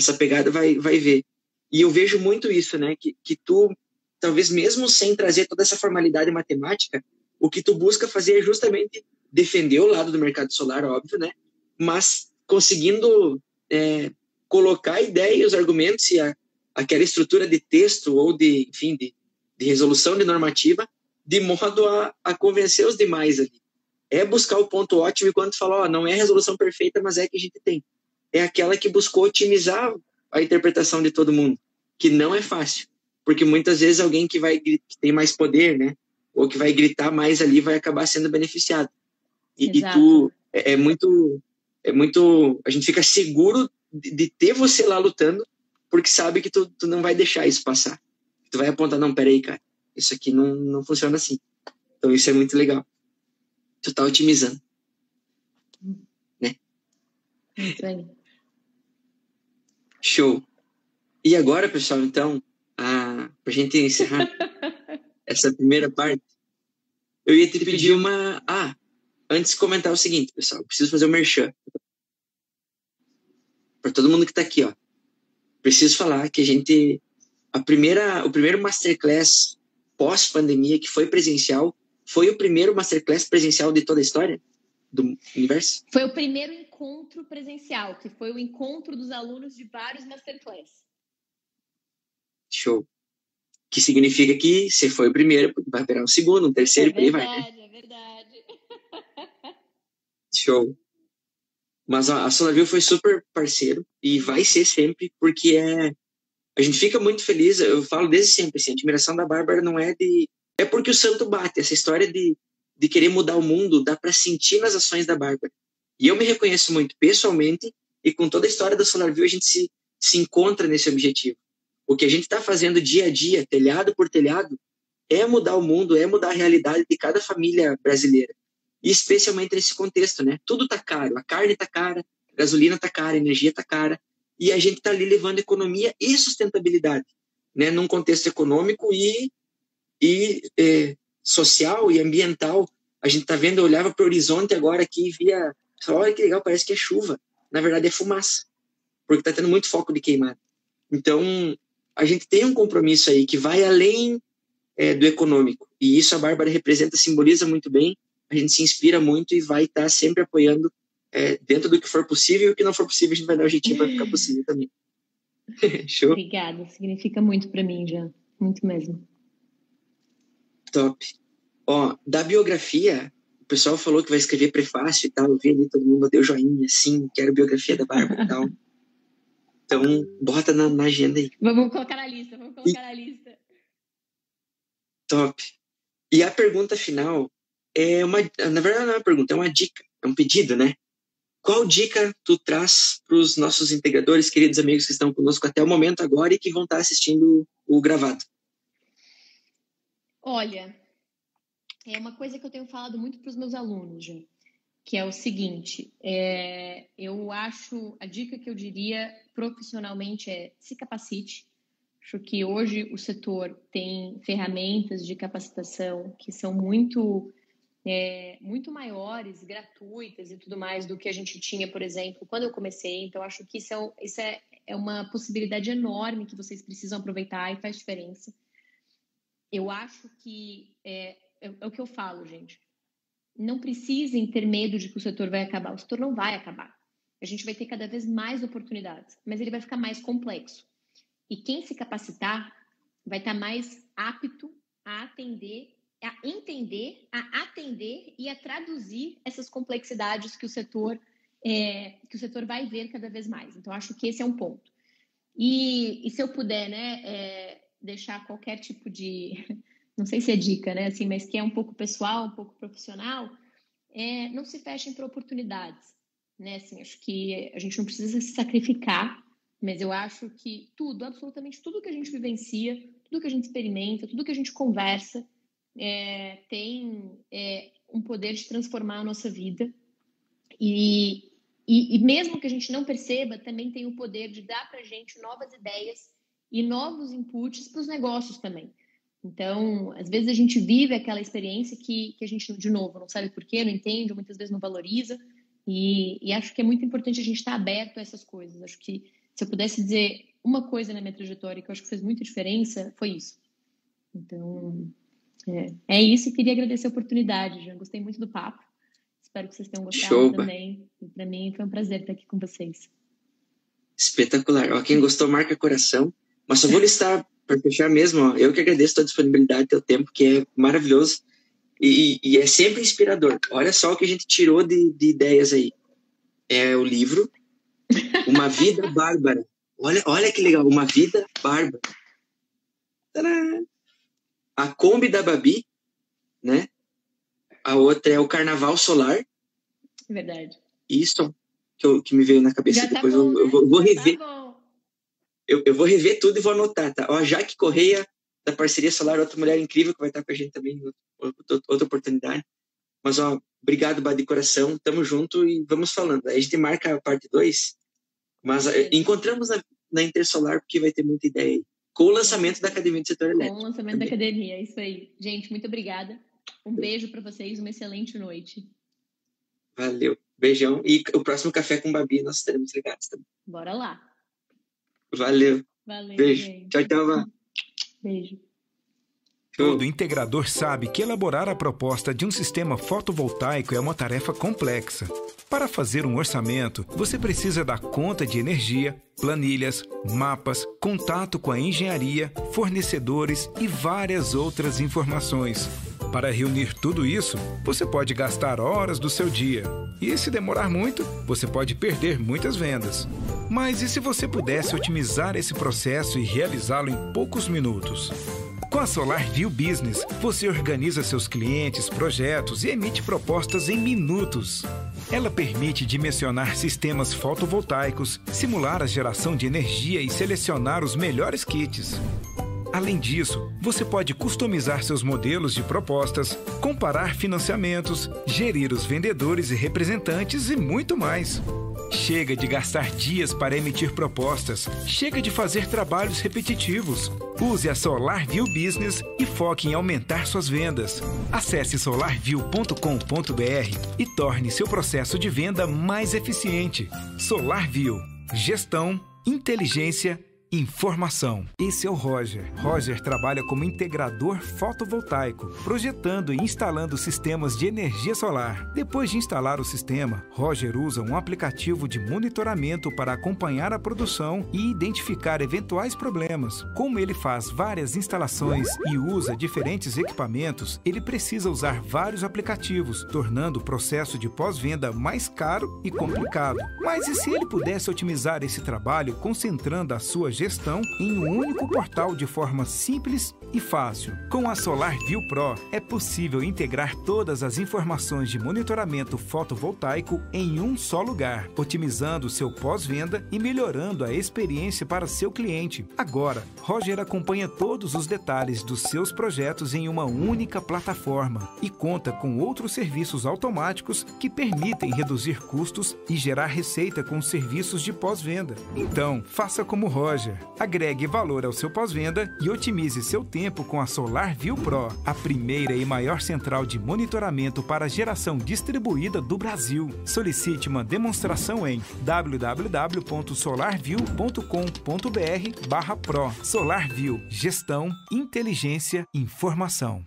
S2: essa pegada vai, vai ver. E eu vejo muito isso, né? Que, que tu, talvez mesmo sem trazer toda essa formalidade matemática, o que tu busca fazer é justamente defender o lado do mercado solar, óbvio, né? Mas conseguindo é, colocar os argumentos e a, aquela estrutura de texto ou de, enfim, de, de resolução de normativa de modo a, a convencer os demais ali. É buscar o ponto ótimo e quando tu fala, ó, não é a resolução perfeita, mas é a que a gente tem é aquela que buscou otimizar a interpretação de todo mundo, que não é fácil, porque muitas vezes alguém que vai que tem mais poder, né, ou que vai gritar mais ali vai acabar sendo beneficiado. E, e tu é, é, muito é muito a gente fica seguro de, de, ter você lá lutando, porque sabe que tu, tu não vai deixar isso passar. Tu vai apontar não, peraí, cara, isso aqui não não funciona assim. Então isso é muito legal. Tu tá otimizando. Né?
S1: Muito bem.
S2: Show. E agora, pessoal, então, para a gente encerrar essa primeira parte, eu ia te pedir uma. Ah, antes de comentar o seguinte, pessoal, preciso fazer o um merchan. para todo mundo que está aqui, ó. Preciso falar que a gente a primeira, o primeiro masterclass pós-pandemia que foi presencial foi o primeiro masterclass presencial de toda a história do universo?
S1: Foi o primeiro encontro presencial, que foi o encontro dos alunos de vários masterclass.
S2: Show. Que significa que você foi o primeiro, vai virar o segundo, o terceiro,
S1: é verdade, vai. Né? É verdade,
S2: Show. Mas a, a Solaville foi super parceiro e vai ser sempre, porque é a gente fica muito feliz, eu falo desde sempre, assim, a admiração da Bárbara não é de é porque o santo bate. Essa história de, de querer mudar o mundo dá para sentir nas ações da Bárbara. E eu me reconheço muito pessoalmente e com toda a história da SolarView a gente se, se encontra nesse objetivo. O que a gente está fazendo dia a dia, telhado por telhado, é mudar o mundo, é mudar a realidade de cada família brasileira. E especialmente nesse contexto, né? Tudo tá caro, a carne tá cara, a gasolina tá cara, a energia tá cara, e a gente está ali levando economia e sustentabilidade, né? Num contexto econômico e e é, social e ambiental. A gente está vendo, eu olhava para o horizonte agora aqui e via, olha que legal, parece que é chuva. Na verdade é fumaça, porque está tendo muito foco de queimada. Então, a gente tem um compromisso aí que vai além é, do econômico. E isso a Bárbara representa, simboliza muito bem. A gente se inspira muito e vai estar tá sempre apoiando é, dentro do que for possível. E o que não for possível, a gente vai dar o um jeitinho para ficar possível também. Show?
S1: Obrigada, significa muito para mim já. Muito mesmo.
S2: Top. Ó, da biografia, o pessoal falou que vai escrever prefácio e tal. Eu vi ali, todo mundo deu joinha, sim, quero biografia da Bárbara e tal. Então, bota na, na, agenda aí.
S1: Vamos colocar na lista, vamos colocar e... na lista.
S2: Top. E a pergunta final é uma. Na verdade, não é uma pergunta, é uma dica, é um pedido, né? Qual dica tu traz para os nossos integradores, queridos amigos que estão conosco até o momento agora e que vão estar assistindo o gravado?
S1: Olha, é uma coisa que eu tenho falado muito para os meus alunos, já, que é o seguinte: é, eu acho a dica que eu diria profissionalmente é se capacite. Acho que hoje o setor tem ferramentas de capacitação que são muito é, muito maiores, gratuitas e tudo mais do que a gente tinha, por exemplo, quando eu comecei. Então, acho que isso é, isso é, é uma possibilidade enorme que vocês precisam aproveitar e faz diferença eu acho que é, é, é, o que eu falo, gente. Não precisem ter medo de que o setor vai acabar. O setor não vai acabar. A gente vai ter cada vez mais oportunidades, mas ele vai ficar mais complexo. E quem se capacitar vai estar mais apto a atender, a entender, a atender e a traduzir essas complexidades que o setor é, que o setor vai ver cada vez mais. Então, acho que esse é um ponto. E, e se eu puder, né, é, deixar qualquer tipo de, não sei se é dica, né, assim, mas que é um pouco pessoal, um pouco profissional, é, não se fechem para oportunidades, né, assim, acho que a gente não precisa se sacrificar, mas eu acho que tudo, absolutamente tudo que a gente vivencia, tudo que a gente experimenta, tudo que a gente conversa, é, tem é, um poder de transformar a nossa vida. E, e, e, mesmo que a gente não perceba, também tem o poder de dar para gente novas ideias e novos inputs para os negócios também. Então, às vezes a gente vive aquela experiência que, que a gente, de novo, não sabe por quê, não entende, muitas vezes não valoriza. E, e acho que é muito importante a gente estar aberto a essas coisas. Acho que se eu pudesse dizer uma coisa na minha trajetória que eu acho que fez muita diferença, foi isso. Então, é, é isso. E queria agradecer a oportunidade, já gostei muito do papo. Espero que vocês tenham gostado Show, também. Para mim foi um prazer estar aqui com vocês.
S2: Espetacular. Ó, quem gostou, marca coração. Mas só vou listar, para fechar mesmo, ó, eu que agradeço a tua disponibilidade, teu tempo, que é maravilhoso e, e, é sempre inspirador. Olha só o que a gente tirou de, de ideias aí. É o livro Uma Vida Bárbara. Olha, olha que legal, Uma Vida Bárbara. Tadã! A Kombi da Babi, né? A outra é o Carnaval Solar.
S1: Verdade.
S2: Isso que, eu, que me veio na cabeça. Tá Depois bom, eu, eu, vou, eu vou rever. Tá eu, eu vou rever tudo e vou anotar, tá? Ó, a Jaque Correia, da Parceria Solar, outra mulher incrível que vai estar com a gente também em outra, outra oportunidade. Mas, ó, obrigado, Bad de coração. Tamo junto e vamos falando. Aí a gente marca a parte 2. Mas é. encontramos na, na Intersolar, porque vai ter muita ideia aí. Com o lançamento da Academia do Setor Elétrico.
S1: Com o lançamento também. da academia, é isso aí. Gente, muito obrigada. Um beijo para vocês, uma excelente noite.
S2: Valeu. Beijão. E o próximo café com Babi nós estaremos ligados também.
S1: Bora lá.
S2: Valeu.
S1: Valeu.
S2: Beijo. Gente. Tchau, tchau.
S1: Beijo.
S3: Todo integrador sabe que elaborar a proposta de um sistema fotovoltaico é uma tarefa complexa. Para fazer um orçamento, você precisa dar conta de energia, planilhas, mapas, contato com a engenharia, fornecedores e várias outras informações. Para reunir tudo isso, você pode gastar horas do seu dia. E se demorar muito, você pode perder muitas vendas. Mas e se você pudesse otimizar esse processo e realizá-lo em poucos minutos? Com a SolarView Business, você organiza seus clientes, projetos e emite propostas em minutos. Ela permite dimensionar sistemas fotovoltaicos, simular a geração de energia e selecionar os melhores kits. Além disso, você pode customizar seus modelos de propostas, comparar financiamentos, gerir os vendedores e representantes e muito mais. Chega de gastar dias para emitir propostas. Chega de fazer trabalhos repetitivos. Use a SolarView Business e foque em aumentar suas vendas. Acesse solarview.com.br e torne seu processo de venda mais eficiente. SolarView. Gestão, inteligência Informação. Esse é o Roger. Roger trabalha como integrador fotovoltaico, projetando e instalando sistemas de energia solar. Depois de instalar o sistema, Roger usa um aplicativo de monitoramento para acompanhar a produção e identificar eventuais problemas. Como ele faz várias instalações e usa diferentes equipamentos, ele precisa usar vários aplicativos, tornando o processo de pós-venda mais caro e complicado. Mas e se ele pudesse otimizar esse trabalho concentrando a sua gestão em um único portal de forma simples e fácil. Com a SolarView Pro é possível integrar todas as informações de monitoramento fotovoltaico em um só lugar, otimizando seu pós-venda e melhorando a experiência para seu cliente. Agora, Roger acompanha todos os detalhes dos seus projetos em uma única plataforma e conta com outros serviços automáticos que permitem reduzir custos e gerar receita com serviços de pós-venda. Então, faça como Roger Agregue valor ao seu pós-venda e otimize seu tempo com a SolarView Pro, a primeira e maior central de monitoramento para geração distribuída do Brasil. Solicite uma demonstração em www.solarview.com.br/pro. SolarView, gestão, inteligência, informação.